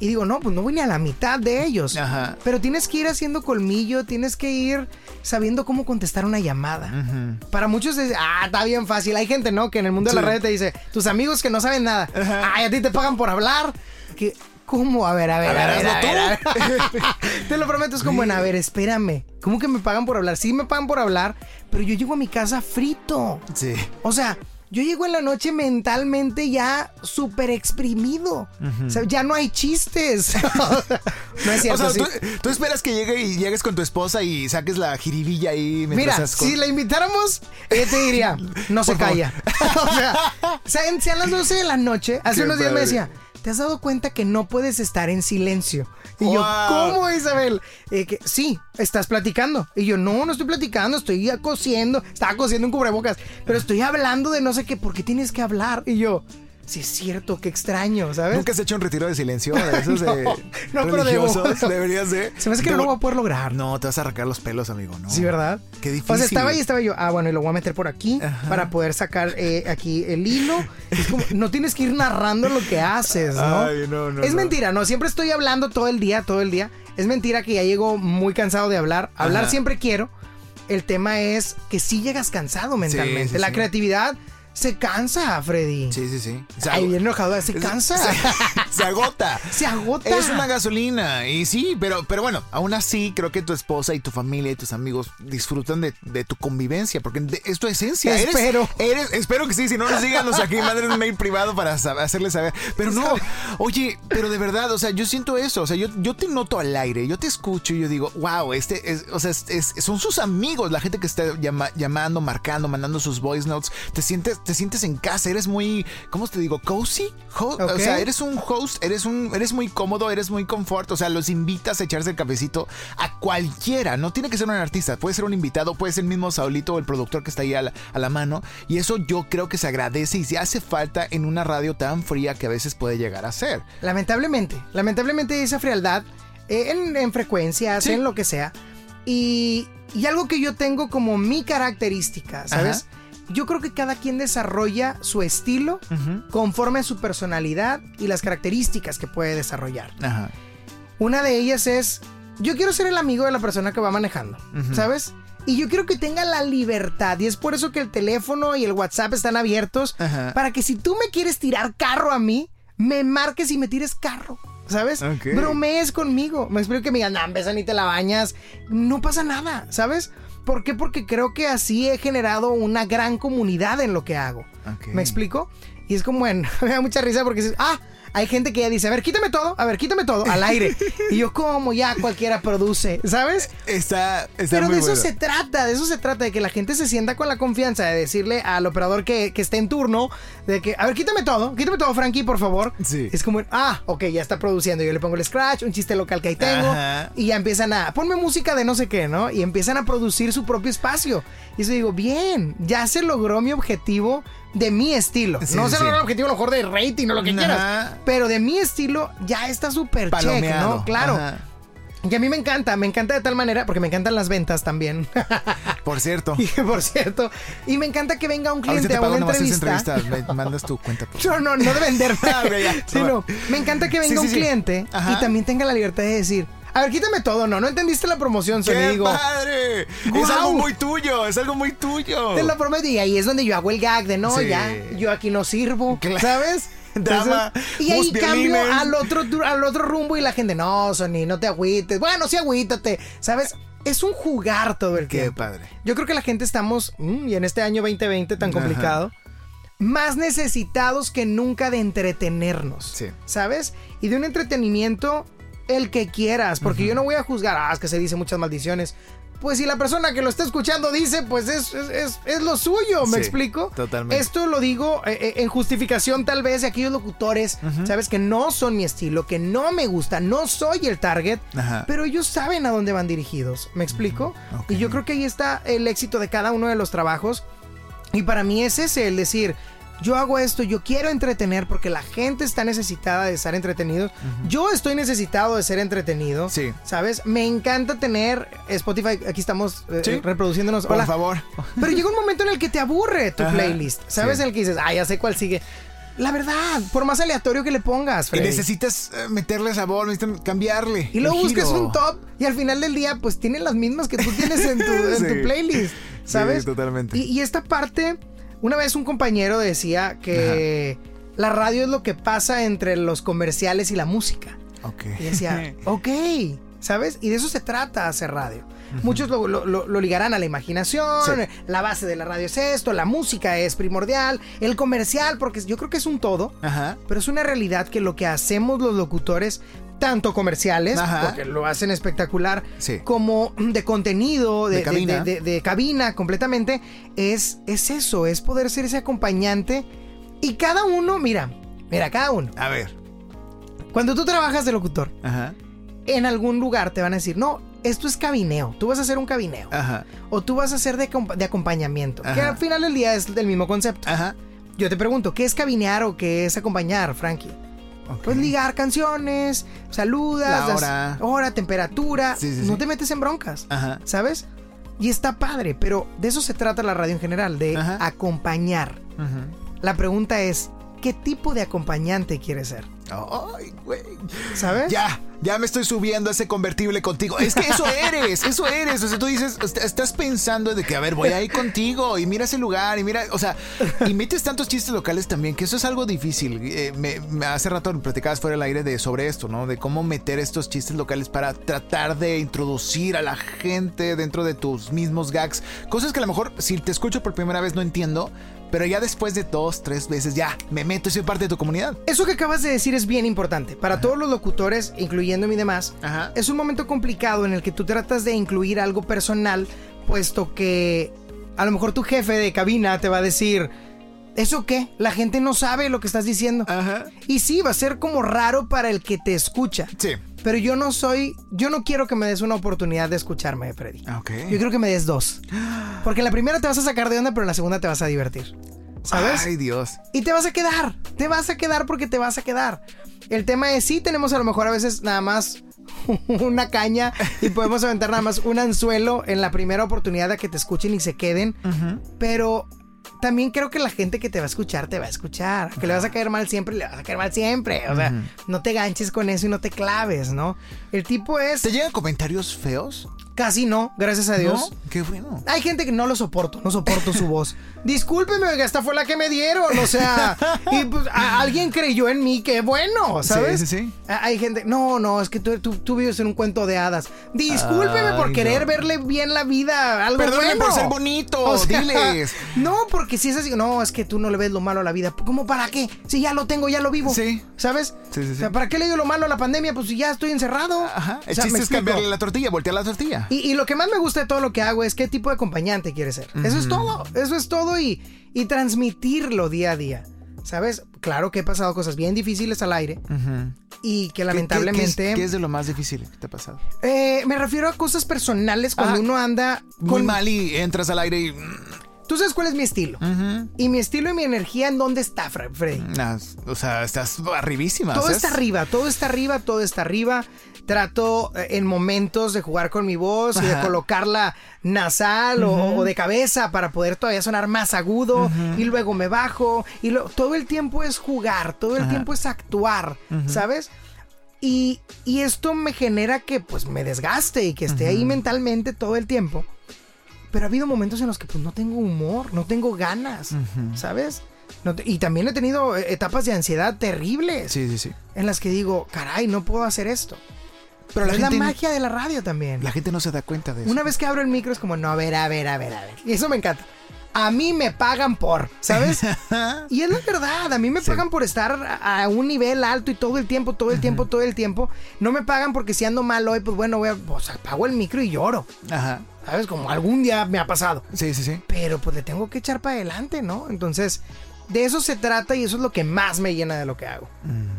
Y digo, no, pues no voy ni a la mitad de ellos. Ajá. Pero tienes que ir haciendo colmillo, tienes que ir sabiendo cómo contestar una llamada. Para muchos es, ah, está bien fácil. Hay gente, ¿no? Que en el mundo de la red te dice, tus amigos que no saben nada. Ay, a ti te pagan por hablar. Que, ¿Cómo? A ver, a ver, a ver, a ver, <laughs> Te lo prometo, es como en, a ver, espérame. ¿Cómo que me pagan por hablar? Sí me pagan por hablar, pero yo llego a mi casa frito. Sí. O sea, yo llego en la noche mentalmente ya súper exprimido. O sea, ya no hay chistes. <laughs> no es cierto. O sea, tú, esperas que llegue y llegues con tu esposa y saques la jiribilla ahí Mira, si la invitáramos, ella te diría, <laughs> no se calla. <laughs> o sea, sean las 12 de la noche, hace unos días me decía, ¿te has dado cuenta que no puedes estar en silencio? Y yo, ¿cómo, Isabel? Eh, que, sí, estás platicando. Y yo, no, no estoy platicando, estoy cosiendo. Estaba cosiendo un cubrebocas, pero estoy hablando de no sé qué, ¿por qué tienes que hablar? Y yo, Sí, es cierto, qué extraño, ¿sabes? Nunca has hecho un retiro de silencio de esos <laughs> no, de no, religiosos. Deberías de. Se me hace que no lo voy a poder lograr. No, te vas a arrancar los pelos, amigo, ¿no? Sí, ¿verdad? Qué difícil. O sea, estaba ahí, estaba yo. Ah, bueno, y lo voy a meter por aquí para poder sacar eh, aquí el hilo. Es como, no tienes que ir narrando lo que haces, ¿no? Ay, no, no. Es mentira, no. Siempre estoy hablando todo el día, todo el día. Es mentira que ya llego muy cansado de hablar. Hablar siempre quiero. El tema es que sí llegas cansado mentalmente. la creatividad se cansa, Freddy. Sí, sí, sí. Se Ahí viene enojado, se cansa. <laughs> Se, agota. <laughs> se agota. Es una gasolina. Y sí, pero, pero bueno, aún así creo que tu esposa y tu familia y tus amigos disfrutan de, tu convivencia, porque es tu esencia. Espero. Eres, espero que sí, si no, nos díganos aquí, manden un mail privado para hacerles saber. Pero no, oye, pero de verdad, o sea, yo siento eso. O sea, yo, yo te noto al aire, yo te escucho y yo digo, wow, este es, o sea, son sus amigos, la gente que está llamando, marcando, mandando sus voice notes. Te sientes te sientes en casa, eres muy, ¿cómo te digo? Cozy. O sea, eres un host, eres un, eres muy cómodo, eres muy confort. O sea, los invitas a echarse el cafecito a cualquiera. No tiene que ser un artista, puede ser un invitado, puede ser el mismo Saulito o el productor que está ahí a la, mano. Y eso yo creo que se agradece y se hace falta en una radio tan fría que a veces puede llegar a ser. Lamentablemente, lamentablemente esa frialdad eh, en, frecuencias, en lo que sea. Y, y algo que yo tengo como mi característica, ¿sabes? Yo creo que cada quien desarrolla su estilo conforme a su personalidad y las características que puede desarrollar. Una de ellas es, yo quiero ser el amigo de la persona que va manejando, ¿sabes? Y yo quiero que tenga la libertad. Y es por eso que el teléfono y el WhatsApp están abiertos. Para que si tú me quieres tirar carro a mí, me marques y me tires carro. ¿Sabes? Bromees conmigo. Me explico que me digan, no, ni te la bañas. No pasa nada, ¿sabes? ¿Por qué? Porque creo que así he generado una gran comunidad en lo que hago. ¿Me explico? Y es como, bueno, <laughs> me da mucha risa porque dices, ah, hay gente que ya dice, a ver, quítame todo, a ver, quítame todo, al aire. <laughs> y yo, como ya cualquiera produce, ¿sabes? Está, está Pero muy de eso bueno. se trata, de eso se trata, de que la gente se sienta con la confianza de decirle al operador que, que esté en turno, de que, a ver, quítame todo, quítame todo, Frankie, por favor. Sí. Es como, ah, ok, ya está produciendo. Yo le pongo el scratch, un chiste local que ahí tengo, Ajá. y ya empiezan a, ponme música de no sé qué, ¿no? Y empiezan a producir su propio espacio. Y eso digo, bien, ya se logró mi objetivo de mi estilo. Sí, no sí, se sí. el objetivo a lo mejor de rating o lo que Ajá. quieras. Pero de mi estilo ya está súper check. ¿no? Claro. Ajá. Y a mí me encanta, me encanta de tal manera, porque me encantan las ventas también. <laughs> Por cierto. <laughs> y por cierto, y me encanta que venga un cliente te a una entrevista. entrevista. Me mandas tu cuenta. por <laughs> No, no, no de ya. sino, me encanta que venga Sí, un cliente y también tenga la libertad de decir, a ver, quítame todo, no, no entendiste la promoción, ¡Qué padre! Es algo muy tuyo, es algo muy tuyo. te lo prometo. Y ahí es donde yo hago el gag de no, Sí. ya, yo aquí no sirvo, Claro. ¿sabes? <laughs> Drama, y ahí mus cambio violines. al otro, tu- al otro rumbo y la gente, no, Sony, no te agüites. Bueno, sí agüítate, ¿sabes? Es un jugar todo el Qué tiempo. padre. Yo creo que la gente estamos, mm, y en este año 2020 tan Ajá. complicado, más necesitados que nunca de entretenernos. Sí. ¿Sabes? Y de un entretenimiento el que quieras, porque yo no voy a juzgar, ah, es que se dice muchas maldiciones. Pues si la persona que lo está escuchando dice, pues es, es, es- es lo suyo, ¿me Sí, explico? totalmente. Esto lo digo eh, eh, en justificación tal vez de aquellos locutores, ¿sabes? Que no son mi estilo, que no me gusta, no soy el target, Ajá. pero ellos saben a dónde van dirigidos, ¿me explico? ok. Y yo creo que ahí está el éxito de cada uno de los trabajos. Y para mí es ese, el decir, yo hago esto, yo quiero entretener porque la gente está necesitada de estar entretenidos. Yo estoy necesitado de ser entretenido. Sí. ¿Sabes? Me encanta tener Spotify, aquí estamos eh, Sí. reproduciéndonos. Por Hola. favor. Pero llega un momento en el que te aburre tu Ajá. playlist. ¿Sabes? Sí. En el que dices, ah, ya sé cuál sigue. La verdad, por más aleatorio que le pongas, Y necesitas eh, meterle sabor, necesitas cambiarle. Y luego buscas un top y al final del día, pues tienen las mismas que tú tienes en tu, <laughs> en Sí. tu playlist. ¿Sabes? Sí, totalmente. Y, y esta parte, una vez un compañero decía que la radio es lo que pasa entre los comerciales y la música. Ok. Y decía, <laughs> ok, ¿sabes? Y de eso se trata hacer radio. Muchos lo, lo- lo- lo ligarán a la imaginación, Sí. la base de la radio es esto, la música es primordial, el comercial, porque yo creo que es un todo. Ajá. Pero es una realidad que lo que hacemos los locutores, tanto comerciales, Ajá. porque lo hacen espectacular, Sí. como de contenido, de, De cabina. de- cabina completamente, es, es eso, es poder ser ese acompañante. Y cada uno, mira, mira, cada uno. A ver. Cuando tú trabajas de locutor, Ajá. en algún lugar te van a decir, no, esto es cabineo, tú vas a hacer un cabineo. Ajá. O tú vas a hacer de, de acompañamiento, que al final del día es del mismo concepto. Ajá. Yo te pregunto, ¿qué es cabinear o qué es acompañar, Frankie? Ok. Pues ligar canciones, saludas, La das hora. hora, temperatura, Sí, sí, no sí. te metes en broncas, Ajá. ¿sabes? Y está padre, pero de eso se trata la radio en general, de Ajá. acompañar. Ajá. La pregunta es, ¿qué tipo de acompañante quieres ser? Ay, güey. ¿Sabes? Ya, ya me estoy subiendo a ese convertible contigo. Es que eso <laughs> eres, eso eres. O sea, tú dices, est- estás pensando de que, a ver, voy a ir contigo y mira ese lugar y mira, o sea, y metes tantos chistes locales también, que eso es algo difícil. Eh, me- me- hace rato platicabas fuera del aire de sobre esto, ¿no? De cómo meter estos chistes locales para tratar de introducir a la gente dentro de tus mismos gags. Cosas que a lo mejor, si te escucho por primera vez, no entiendo. Pero ya después de dos, tres veces, ya me meto y soy parte de tu comunidad. Eso que acabas de decir es bien importante. Para todos los locutores, incluyéndome y demás, Ajá. es un momento complicado en el que tú tratas de incluir algo personal, puesto que a lo mejor tu jefe de cabina te va a decir, ¿eso qué? La gente no sabe lo que estás diciendo. Ajá. Y sí, va a ser como raro para el que te escucha. Sí. Pero yo no soy, yo no quiero que me des una oportunidad de escucharme, Freddy. Ok. Yo quiero que me des dos. Porque en la primera te vas a sacar de onda, pero en la segunda te vas a divertir. ¿Sabes? Ay, Dios. Y te vas a quedar. Te vas a quedar porque te vas a quedar. El tema es, sí, tenemos a lo mejor a veces nada más <laughs> una caña y podemos aventar nada más un anzuelo en la primera oportunidad de que te escuchen y se queden. Pero también creo que la gente que te va a escuchar, te va a escuchar. Que le vas a caer mal siempre, le vas a caer mal siempre. O sea, no te ganches con eso y no te claves, ¿no? El tipo es... ¿Te llegan comentarios feos? Casi no, gracias a Dios. Qué bueno. Hay gente que no lo soporto, no soporto su voz. <laughs> Discúlpeme, oiga, esta fue la que me dieron. O sea, y pues alguien creyó en mí, qué bueno, ¿sabes? Sí, sí, sí. Hay gente, no, no, es que tú, tú, vives en un cuento de hadas. Discúlpeme por querer verle bien la vida, algo Perdóname por ser bonito, o diles. <laughs> No, porque si es así, no, es que tú no le ves lo malo a la vida. ¿Cómo para qué? Si ya lo tengo, ya lo vivo. Sí. ¿Sabes? Sí, sí, sí. O sea, ¿para qué le digo lo malo a la pandemia? Pues si ya estoy encerrado. Ajá. El chiste es cambiarle la tortilla, voltear la tortilla. Y, lo que más me gusta de todo lo que hago es qué tipo de acompañante quieres ser. Eso es todo. Eso es todo y, y transmitirlo día a día. ¿Sabes? Claro que he pasado cosas bien difíciles al aire. Y que lamentablemente. ¿Qué, es, de lo más difícil que te ha pasado? Eh, me refiero a cosas personales cuando ah, uno anda. Muy mal y entras al aire y. Tú sabes cuál es mi estilo. Y mi estilo y mi energía, ¿en dónde está, Freddy? o sea, estás arribísima. Todo está arriba, todo está arriba, todo está arriba. Trato eh, en momentos de jugar con mi voz y de colocarla nasal o, de cabeza para poder todavía sonar más agudo. Y luego me bajo. Y todo el tiempo es jugar, todo el tiempo es actuar, ¿sabes? Y, y, esto me genera que pues me desgaste y que esté ahí mentalmente todo el tiempo. Pero ha habido momentos en los que pues no tengo humor, no tengo ganas, ¿sabes? y también he tenido eh, etapas de ansiedad terribles. Sí, sí, sí. En las que digo, caray, no puedo hacer esto. Pero la es la magia de la radio también. La gente no se da cuenta de eso. Una vez que abro el micro es como, no, a ver, a ver, a ver, a ver. Y eso me encanta. A mí me pagan por, ¿sabes? <laughs> y es la verdad, a mí me pagan por estar a un nivel alto y todo el tiempo, todo el tiempo, todo el tiempo. No me pagan porque si ando mal hoy, pues bueno, voy a, pues apago el micro y lloro. Ajá. ¿Sabes? Como algún día me ha pasado. Sí, sí, sí. Pero pues le tengo que echar para adelante, ¿no? Entonces, de eso se trata y eso es lo que más me llena de lo que hago. Mm,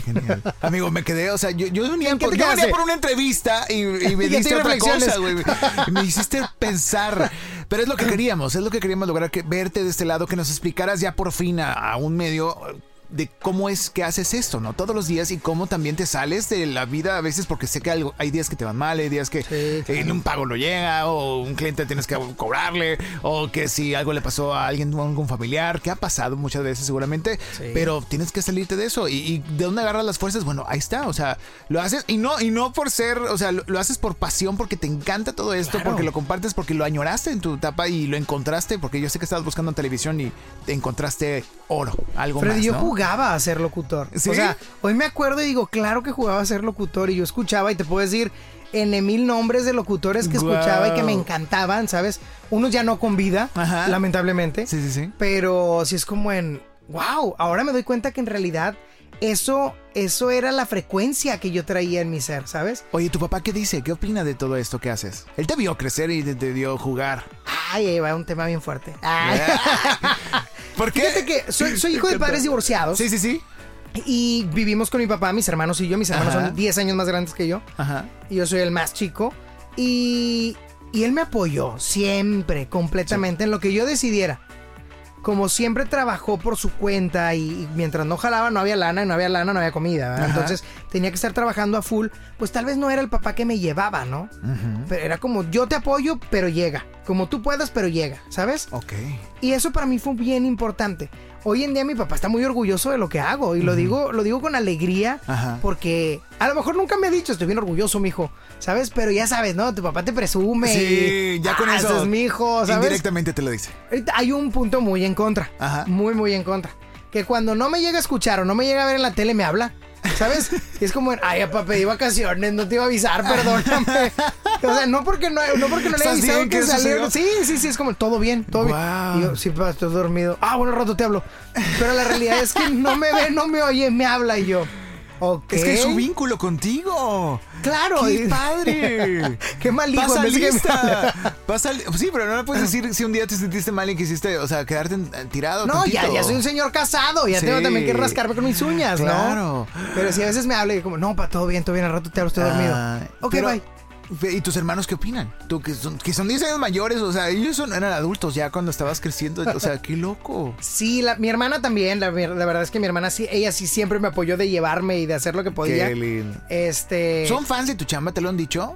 genial. <laughs> Amigo, me quedé, o sea, yo, yo venía, por, yo venía por una entrevista y, <laughs> me diste otra cosa, güey. <laughs> Me hiciste pensar. Pero es lo que queríamos, es lo que queríamos lograr, que verte de este lado, que nos explicaras ya por fin a un medio de cómo es que haces esto, ¿no? Todos los días y cómo también te sales de la vida a veces porque sé que algo, hay días que te van mal, hay días que en un pago no llega o un cliente tienes que cobrarle o que si algo le pasó a alguien, a algún familiar, que ha pasado muchas veces seguramente, pero tienes que salirte de eso. Y, de dónde agarras las fuerzas, bueno, ahí está, o sea, lo haces y no y no por ser, o sea, lo, haces por pasión porque te encanta todo esto, porque lo compartes, porque lo añoraste en tu etapa y lo encontraste, porque yo sé que estabas buscando en televisión y te encontraste oro, algo más, ¿no? jugaba a ser locutor. O sea, hoy me acuerdo y digo, claro que jugaba a ser locutor y yo escuchaba y te puedo decir en mil nombres de locutores que escuchaba y que me encantaban, ¿sabes? Unos ya no con vida, lamentablemente. Sí, sí, sí. Pero sí es como en, wow, ahora me doy cuenta que en realidad eso, eso era la frecuencia que yo traía en mi ser, ¿sabes? Oye, ¿tu papá qué dice? ¿Qué opina de todo esto que haces? Él te vio crecer y te, dio jugar. Ay, va un tema bien fuerte. <laughs> ¿Por qué? Fíjate que soy, <laughs> hijo de padres divorciados. Sí, sí, sí. Y vivimos con mi papá, mis hermanos y yo. Mis hermanos son 10 años más grandes que yo. Ajá. Y yo soy el más chico. Y, y él me apoyó siempre, completamente, en lo que yo decidiera. Como siempre trabajó por su cuenta y, mientras no jalaba no había lana, y no había lana, no había comida. Entonces tenía que estar trabajando a full. Pues tal vez no era el papá que me llevaba, ¿no? Pero era como yo te apoyo, pero llega como tú puedas, pero llega, ¿sabes? Ok. Y eso para mí fue bien importante. Hoy en día mi papá está muy orgulloso de lo que hago y lo digo lo digo con alegría porque a lo mejor nunca me ha dicho estoy bien orgulloso, mijo, ¿sabes? Pero ya sabes, ¿no? Tu papá te presume. Sí, ya con ah, eso. Es mi hijo, ¿sabes? Indirectamente te lo dice. Hay un punto muy en contra. Ajá. Muy, muy en contra. Que cuando no me llega a escuchar o no me llega a ver en la tele me habla. ¿Sabes? es como, ay, papá, pedí vacaciones, no te iba a avisar, perdóname. <laughs> O sea, no porque no, no, porque no le he avisado que salió. Sí, sí, sí, es como, todo bien, todo bien. Y yo, sí, papá, estoy dormido. Ah, bueno, rato te hablo. Pero la realidad es que no me ve, no me oye, me habla y yo. Es que es su vínculo contigo. Claro. ¡Qué padre! <laughs> ¡Qué mal hijo! Pasa lista. Pasa Sí, pero no me puedes decir si un día te sentiste mal y quisiste, o sea, quedarte tirado. No, ya, ya soy un señor casado. Ya tengo también que rascarme con mis uñas, ¿no? Claro. Pero si a veces me habla y como, no, pa, todo bien, todo bien, al rato te hablo, estoy dormido. Ah, ok, bye. ¿Y tus hermanos qué opinan? Tú que son, que son 10 años mayores, o sea, ellos son, eran adultos ya cuando estabas creciendo, o sea, qué loco. <laughs> Sí, mi hermana también, la, verdad es que mi hermana sí, ella sí siempre me apoyó de llevarme y de hacer lo que podía. Qué lindo. Este... ¿Son fans de tu chamba, te lo han dicho?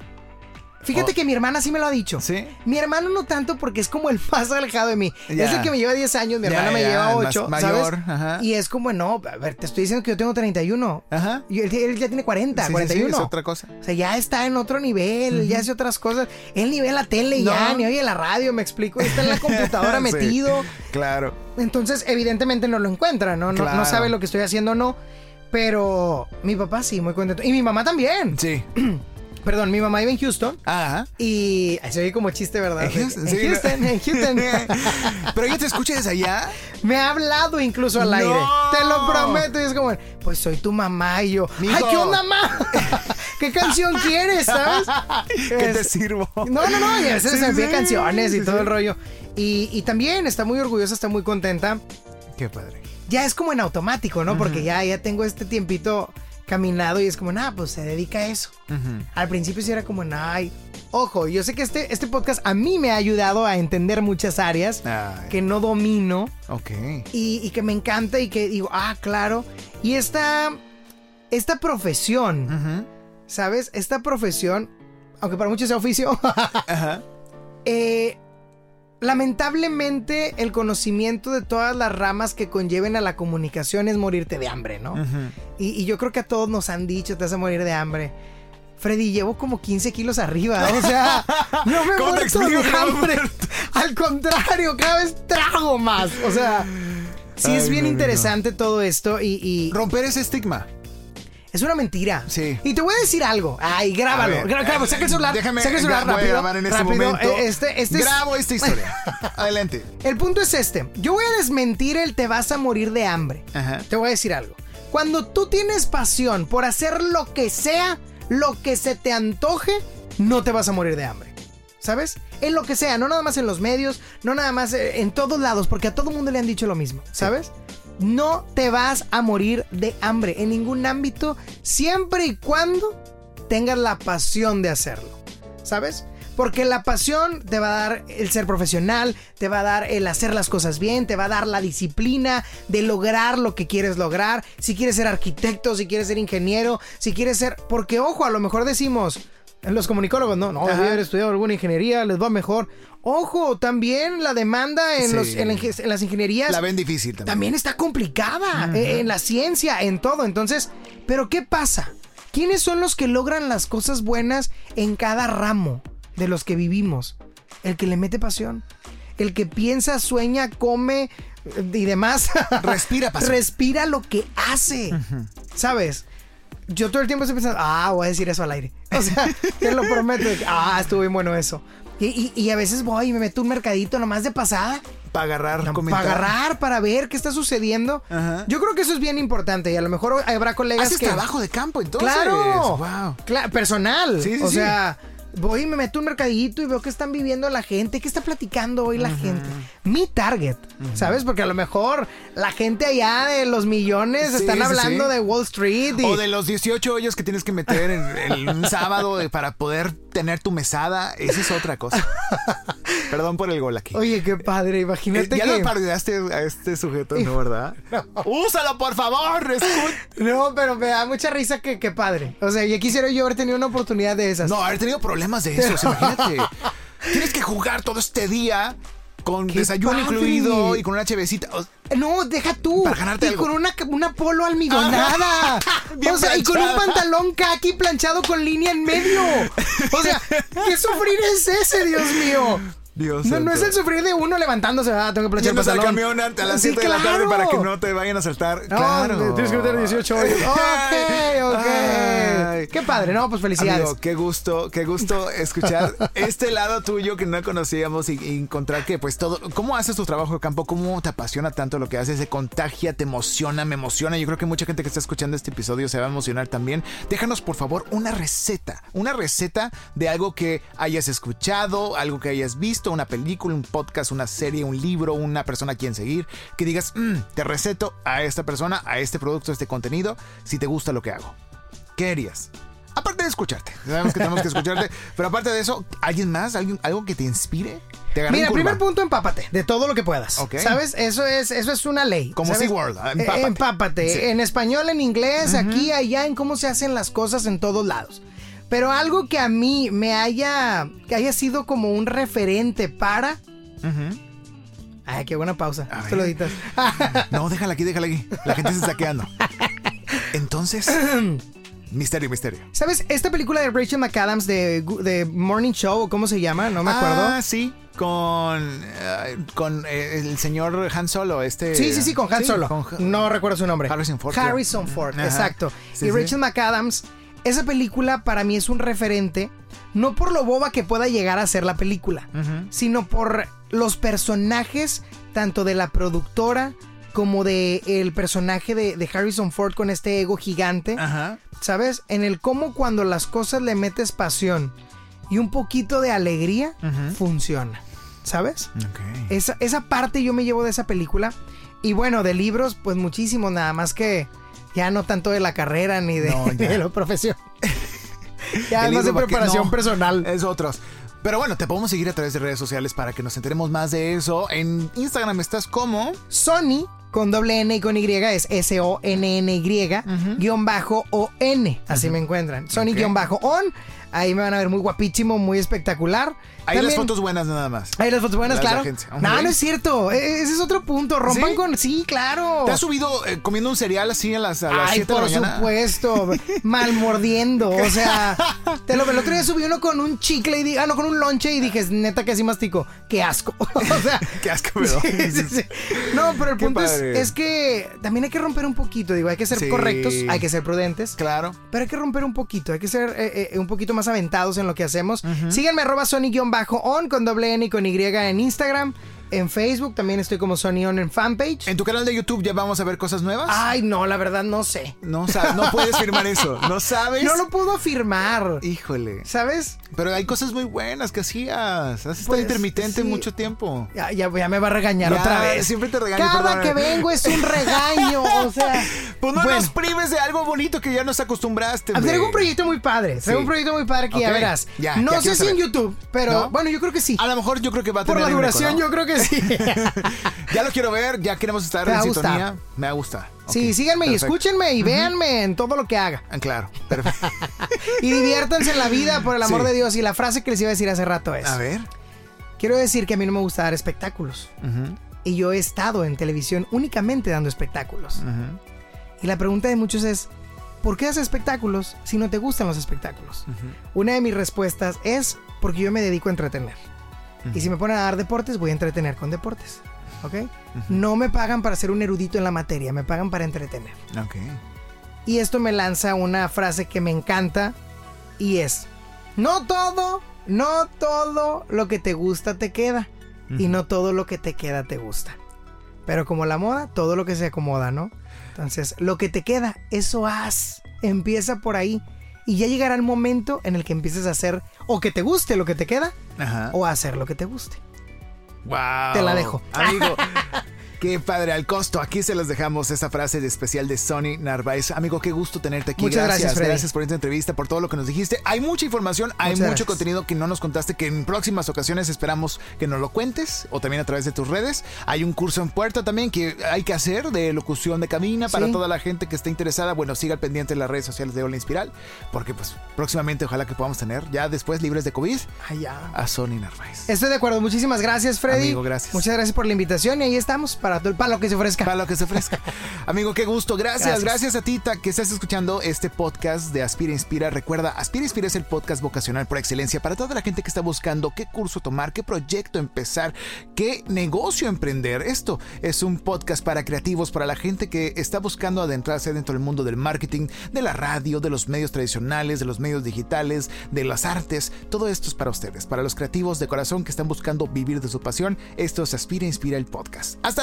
Fíjate que mi hermana sí me lo ha dicho. ¿Sí? Mi hermano no tanto porque es como el más alejado de mí. Es el que me lleva 10 años, mi hermana me lleva 8, mayor, ¿sabes? Y es como, no, a ver, te estoy diciendo que yo tengo 31. Ajá. Y él, ya tiene 40, 41. es otra cosa. O sea, ya está en otro nivel, ya hace otras cosas. Él ni ve la tele ya, ni oye la radio, me explico. Está en la <laughs> computadora metido. Claro. Entonces, evidentemente no lo encuentra, ¿no? No, no sabe lo que estoy haciendo o no. Pero mi papá sí, muy contento. Y mi mamá también. Sí. <clears throat> Perdón, mi mamá iba en Houston. Ajá. Y se oye como chiste, ¿verdad? En Houston, en, Houston, en Houston. <laughs> Pero ella te escucha desde allá. Me ha hablado incluso al aire. Te lo prometo. Y es como, pues soy tu mamá. Y yo, ¡ay, qué onda, mamá! <laughs> ¿Qué canción quieres, sabes? <laughs> ¿Qué te sirvo? No, no, no. Y a veces se me canciones y todo el rollo. Y, y también está muy orgullosa, está muy contenta. Qué padre. Ya es como en automático, ¿no? Porque ya, ya tengo este tiempito caminado y es como, nada, pues se dedica a eso. Al principio sí era como, ay, ojo, yo sé que este, este podcast a mí me ha ayudado a entender muchas áreas que no domino. Ok. Y, que me encanta y que digo, ah, claro. Y esta, esta profesión, ¿sabes? Esta profesión, aunque para muchos sea oficio, <laughs> eh, lamentablemente el conocimiento de todas las ramas que conlleven a la comunicación es morirte de hambre, ¿no? y, yo creo que a todos nos han dicho, te vas a morir de hambre. Freddy, llevo como 15 kilos arriba, o sea, <laughs> no me muerto de hambre. Al contrario, cada vez trago más, o sea, sí es bien interesante todo esto y... Romper ese estigma. Es una mentira. Sí. Y te voy a decir algo. Ay, grábalo. grábalo. Saca el celular. Déjame. Saca el celular rápido. Voy a grabar en este momento. Eh, este, este Grabo esta historia. <laughs> Adelante. El punto es este. Yo voy a desmentir el te vas a morir de hambre. Ajá. Te voy a decir algo. Cuando tú tienes pasión por hacer lo que sea, lo que se te antoje, no te vas a morir de hambre. ¿Sabes? En lo que sea, no nada más en los medios, no nada más eh, en todos lados, porque a todo mundo le han dicho lo mismo, ¿sabes? No te vas a morir de hambre en ningún ámbito, siempre y cuando tengas la pasión de hacerlo. ¿Sabes? Porque la pasión te va a dar el ser profesional, te va a dar el hacer las cosas bien, te va a dar la disciplina de lograr lo que quieres lograr. Si quieres ser arquitecto, si quieres ser ingeniero, si quieres ser... Porque ojo, a lo mejor decimos, los comunicólogos, no, no, voy haber estudiado alguna ingeniería, les va mejor. Ojo, también la demanda en, las ingenierías. La ven difícil también. También está complicada. Eh, en la ciencia, en todo. Entonces, ¿pero qué pasa? ¿Quiénes son los que logran las cosas buenas en cada ramo de los que vivimos? El que le mete pasión. El que piensa, sueña, come eh, y demás. <laughs> Respira pasión. Respira lo que hace. ¿Sabes? Yo todo el tiempo estoy pensando, ah, voy a decir eso al aire. O sea, te lo prometo. ah, estuvo bien bueno eso. Y, a veces voy y me meto un mercadito nomás de pasada. Para agarrar, Para agarrar, para ver qué está sucediendo. Yo creo que eso es bien importante y a lo mejor habrá colegas Haces que... trabajo de campo entonces. Claro. Wow. personal. Sí, sí, o sea voy y me meto un mercadito y veo que están viviendo la gente, qué está platicando hoy la gente. Mi target, ¿sabes? Porque a lo mejor la gente allá de los millones están hablando de Wall Street. O de los 18 hoyos que tienes que meter en, un <laughs> sábado para poder tener tu mesada. Esa es otra cosa. <laughs> Perdón por el gol aquí. Oye, qué padre, imagínate eh, ¿Ya que... lo parodiaste a este sujeto, no, verdad? <laughs> ¡Úsalo, por favor! No, pero me da mucha risa que, qué padre. O sea, ya quisiera yo haber tenido una oportunidad de esas. No, haber tenido problemas de eso, imagínate. <laughs> Tienes que jugar todo este día con desayuno incluido y con una chevecita. No, deja tú. Para ganarte y con una, una polo almidonada. <laughs> o sea, y con un pantalón kaki planchado con línea en medio. O sea, <laughs> ¿qué sufrir es ese, Dios mío? Dios no, no es el sufrir de uno levantándose, ah, tengo que planchar el pantalón. camión a las 7 de la tarde para que no te vayan a saltar. No, claro. Tienes que meter 18 horas. <laughs> ok, ok. Qué padre, ¿no? Pues felicidades. Amigo, qué gusto, qué gusto escuchar <laughs> este lado tuyo que no conocíamos y, encontrar que pues todo, ¿cómo haces tu trabajo de campo? ¿Cómo te apasiona tanto lo que haces? Se contagia, te emociona, me emociona. Yo creo que mucha gente que está escuchando este episodio se va a emocionar también. Déjanos por favor una receta, una receta de algo que hayas escuchado, algo que hayas visto una película, un podcast, una serie, un libro, una persona a quien seguir, que digas, mm, te receto a esta persona, a este producto, a este contenido, si te gusta lo que hago. ¿Qué harías? Aparte de escucharte, sabemos que tenemos que escucharte, <laughs> pero aparte de eso, ¿alguien más? ¿Alguien, ¿Algo que te inspire? ¿Te Mira, primer punto, empápate de todo lo que puedas. ¿Sabes? Eso es, eso es una ley. Como SeaWorld, ah, empápate. empápate. En español, en inglés, aquí, allá, en cómo se hacen las cosas en todos lados. Pero algo que a mí me haya, que haya sido como un referente para... Ay, qué buena pausa. Te lo editas. no, déjala aquí, déjala aquí. La gente se está quedando. Entonces... <clears throat> Misterio, misterio. ¿Sabes? Esta película de Rachel McAdams de, de Morning Show, ¿cómo se llama? No me acuerdo. Ah, sí. Con, eh, con eh, el señor Han Solo, este. Sí, sí, sí, con Han Solo. no recuerdo su nombre. Harrison Ford. Harrison Ford, exacto. y Rachel McAdams, esa película para mí es un referente, no por lo boba que pueda llegar a ser la película, sino por los personajes, tanto de la productora como de el personaje de, de Harrison Ford con este ego gigante. Ajá. ¿sabes? En el cómo cuando las cosas le metes pasión y un poquito de alegría, funciona, ¿sabes? Esa, esa parte yo me llevo de esa película. Y bueno, de libros, pues muchísimo, nada más que ya no tanto de la carrera ni de, la <laughs> profesión. ya más <laughs> de preparación personal. Es otros. Pero bueno, te podemos seguir a través de redes sociales para que nos enteremos más de eso. En Instagram estás como Sony con doble N y con Y es S-O-N-N-Y, guion bajo O-N. Así me encuentran. Sony guion bajo on. Ahí me van a ver muy guapísimo, muy espectacular. Hay las fotos buenas nada más. Hay las fotos buenas, claro. No, no es cierto. E, e, ese es otro punto. Rompan con. Sí, claro. ¿Te has subido eh, comiendo un cereal así a las, a las Ay, 7 de la mañana? Por supuesto. <laughs> mal mordiendo. O sea, <laughs> te lo, el otro día subí uno con un chicle y di, ah, no, con un lonche y dije, neta que así mastico. Qué asco. <laughs> o sea. Qué asco, pero. Sí, sí, no, pero el punto es, que también hay que romper un poquito. Digo, hay que ser correctos, hay que ser prudentes. Claro. Pero hay que romper un poquito. Hay que ser eh, eh, un poquito más aventados en lo que hacemos. Síganme arroba Sony-on con doble N y con Y en Instagram en Facebook, también estoy como Sony On en fanpage. ¿En tu canal de YouTube ya vamos a ver cosas nuevas? Ay, no, la verdad no sé. No, no puedes firmar eso, <laughs> ¿no sabes? No lo puedo afirmar. Híjole. ¿Sabes? Pero hay cosas muy buenas que hacías. Has estado pues, intermitente mucho tiempo. Ya, ya, me va a regañar otra vez. Siempre te regaño. Cada que vengo es un regaño, o <laughs> sea. Pues no nos prives de algo bonito que ya nos acostumbraste. Traigo un proyecto muy padre. Traigo un proyecto muy padre que ya verás. no sé si en YouTube, pero bueno, yo creo que sí. A lo mejor yo creo que va a tener Por la duración, yo creo que sí. <laughs> ya lo quiero ver, ya queremos estar en sintonía. Me gusta. Sí, síganme y escúchenme y véanme en todo lo que haga. Ah, claro, perfecto. <laughs> y diviértanse en la vida, por el amor de Dios. Y la frase que les iba a decir hace rato es... A ver. Quiero decir que a mí no me gusta dar espectáculos. Y yo he estado en televisión únicamente dando espectáculos. Y la pregunta de muchos es, ¿por qué haces espectáculos si no te gustan los espectáculos? Una de mis respuestas es porque yo me dedico a entretener. Y si me ponen a dar deportes, voy a entretener con deportes. ¿Ok? No me pagan para ser un erudito en la materia, me pagan para entretener. Ok. Y esto me lanza una frase que me encanta y es, no todo, no todo lo que te gusta te queda. Y no todo lo que te queda te gusta. Pero como la moda, todo lo que se acomoda, ¿no? Entonces, lo que te queda, eso haz. Empieza por ahí. Y ya llegará el momento en el que empieces a hacer o que te guste lo que te queda o a hacer lo que te guste. Wow. Te la dejo. Amigo, <laughs> Qué padre, al costo. Aquí se los dejamos esa frase de especial de Sony Narváez. Amigo, qué gusto tenerte aquí. Muchas gracias, gracias, por esta entrevista, por todo lo que nos dijiste. Hay mucha información, hay mucho contenido que no nos contaste, que en próximas ocasiones esperamos que nos lo cuentes o también a través de tus redes. Hay un curso en puerta también que hay que hacer de locución de cabina para toda la gente que esté interesada. Bueno, siga al pendiente en las redes sociales de Hola Inspiral, porque pues próximamente ojalá que podamos tener ya después libres de COVID a Sony Narváez. Estoy de acuerdo. Muchísimas gracias, Freddy. Amigo, gracias. Muchas gracias por la invitación y ahí estamos para para lo que se ofrezca. Para lo que se ofrezca. <laughs> Amigo, qué gusto. Gracias, gracias, a ti que estás escuchando este podcast de Aspira Inspira. Recuerda, Aspira Inspira es el podcast vocacional por excelencia para toda la gente que está buscando qué curso tomar, qué proyecto empezar, qué negocio emprender. Esto es un podcast para creativos, para la gente que está buscando adentrarse dentro del mundo del marketing, de la radio, de los medios tradicionales, de los medios digitales, de las artes. Todo esto es para ustedes, para los creativos de corazón que están buscando vivir de su pasión. Esto es Aspira Inspira el podcast. Hasta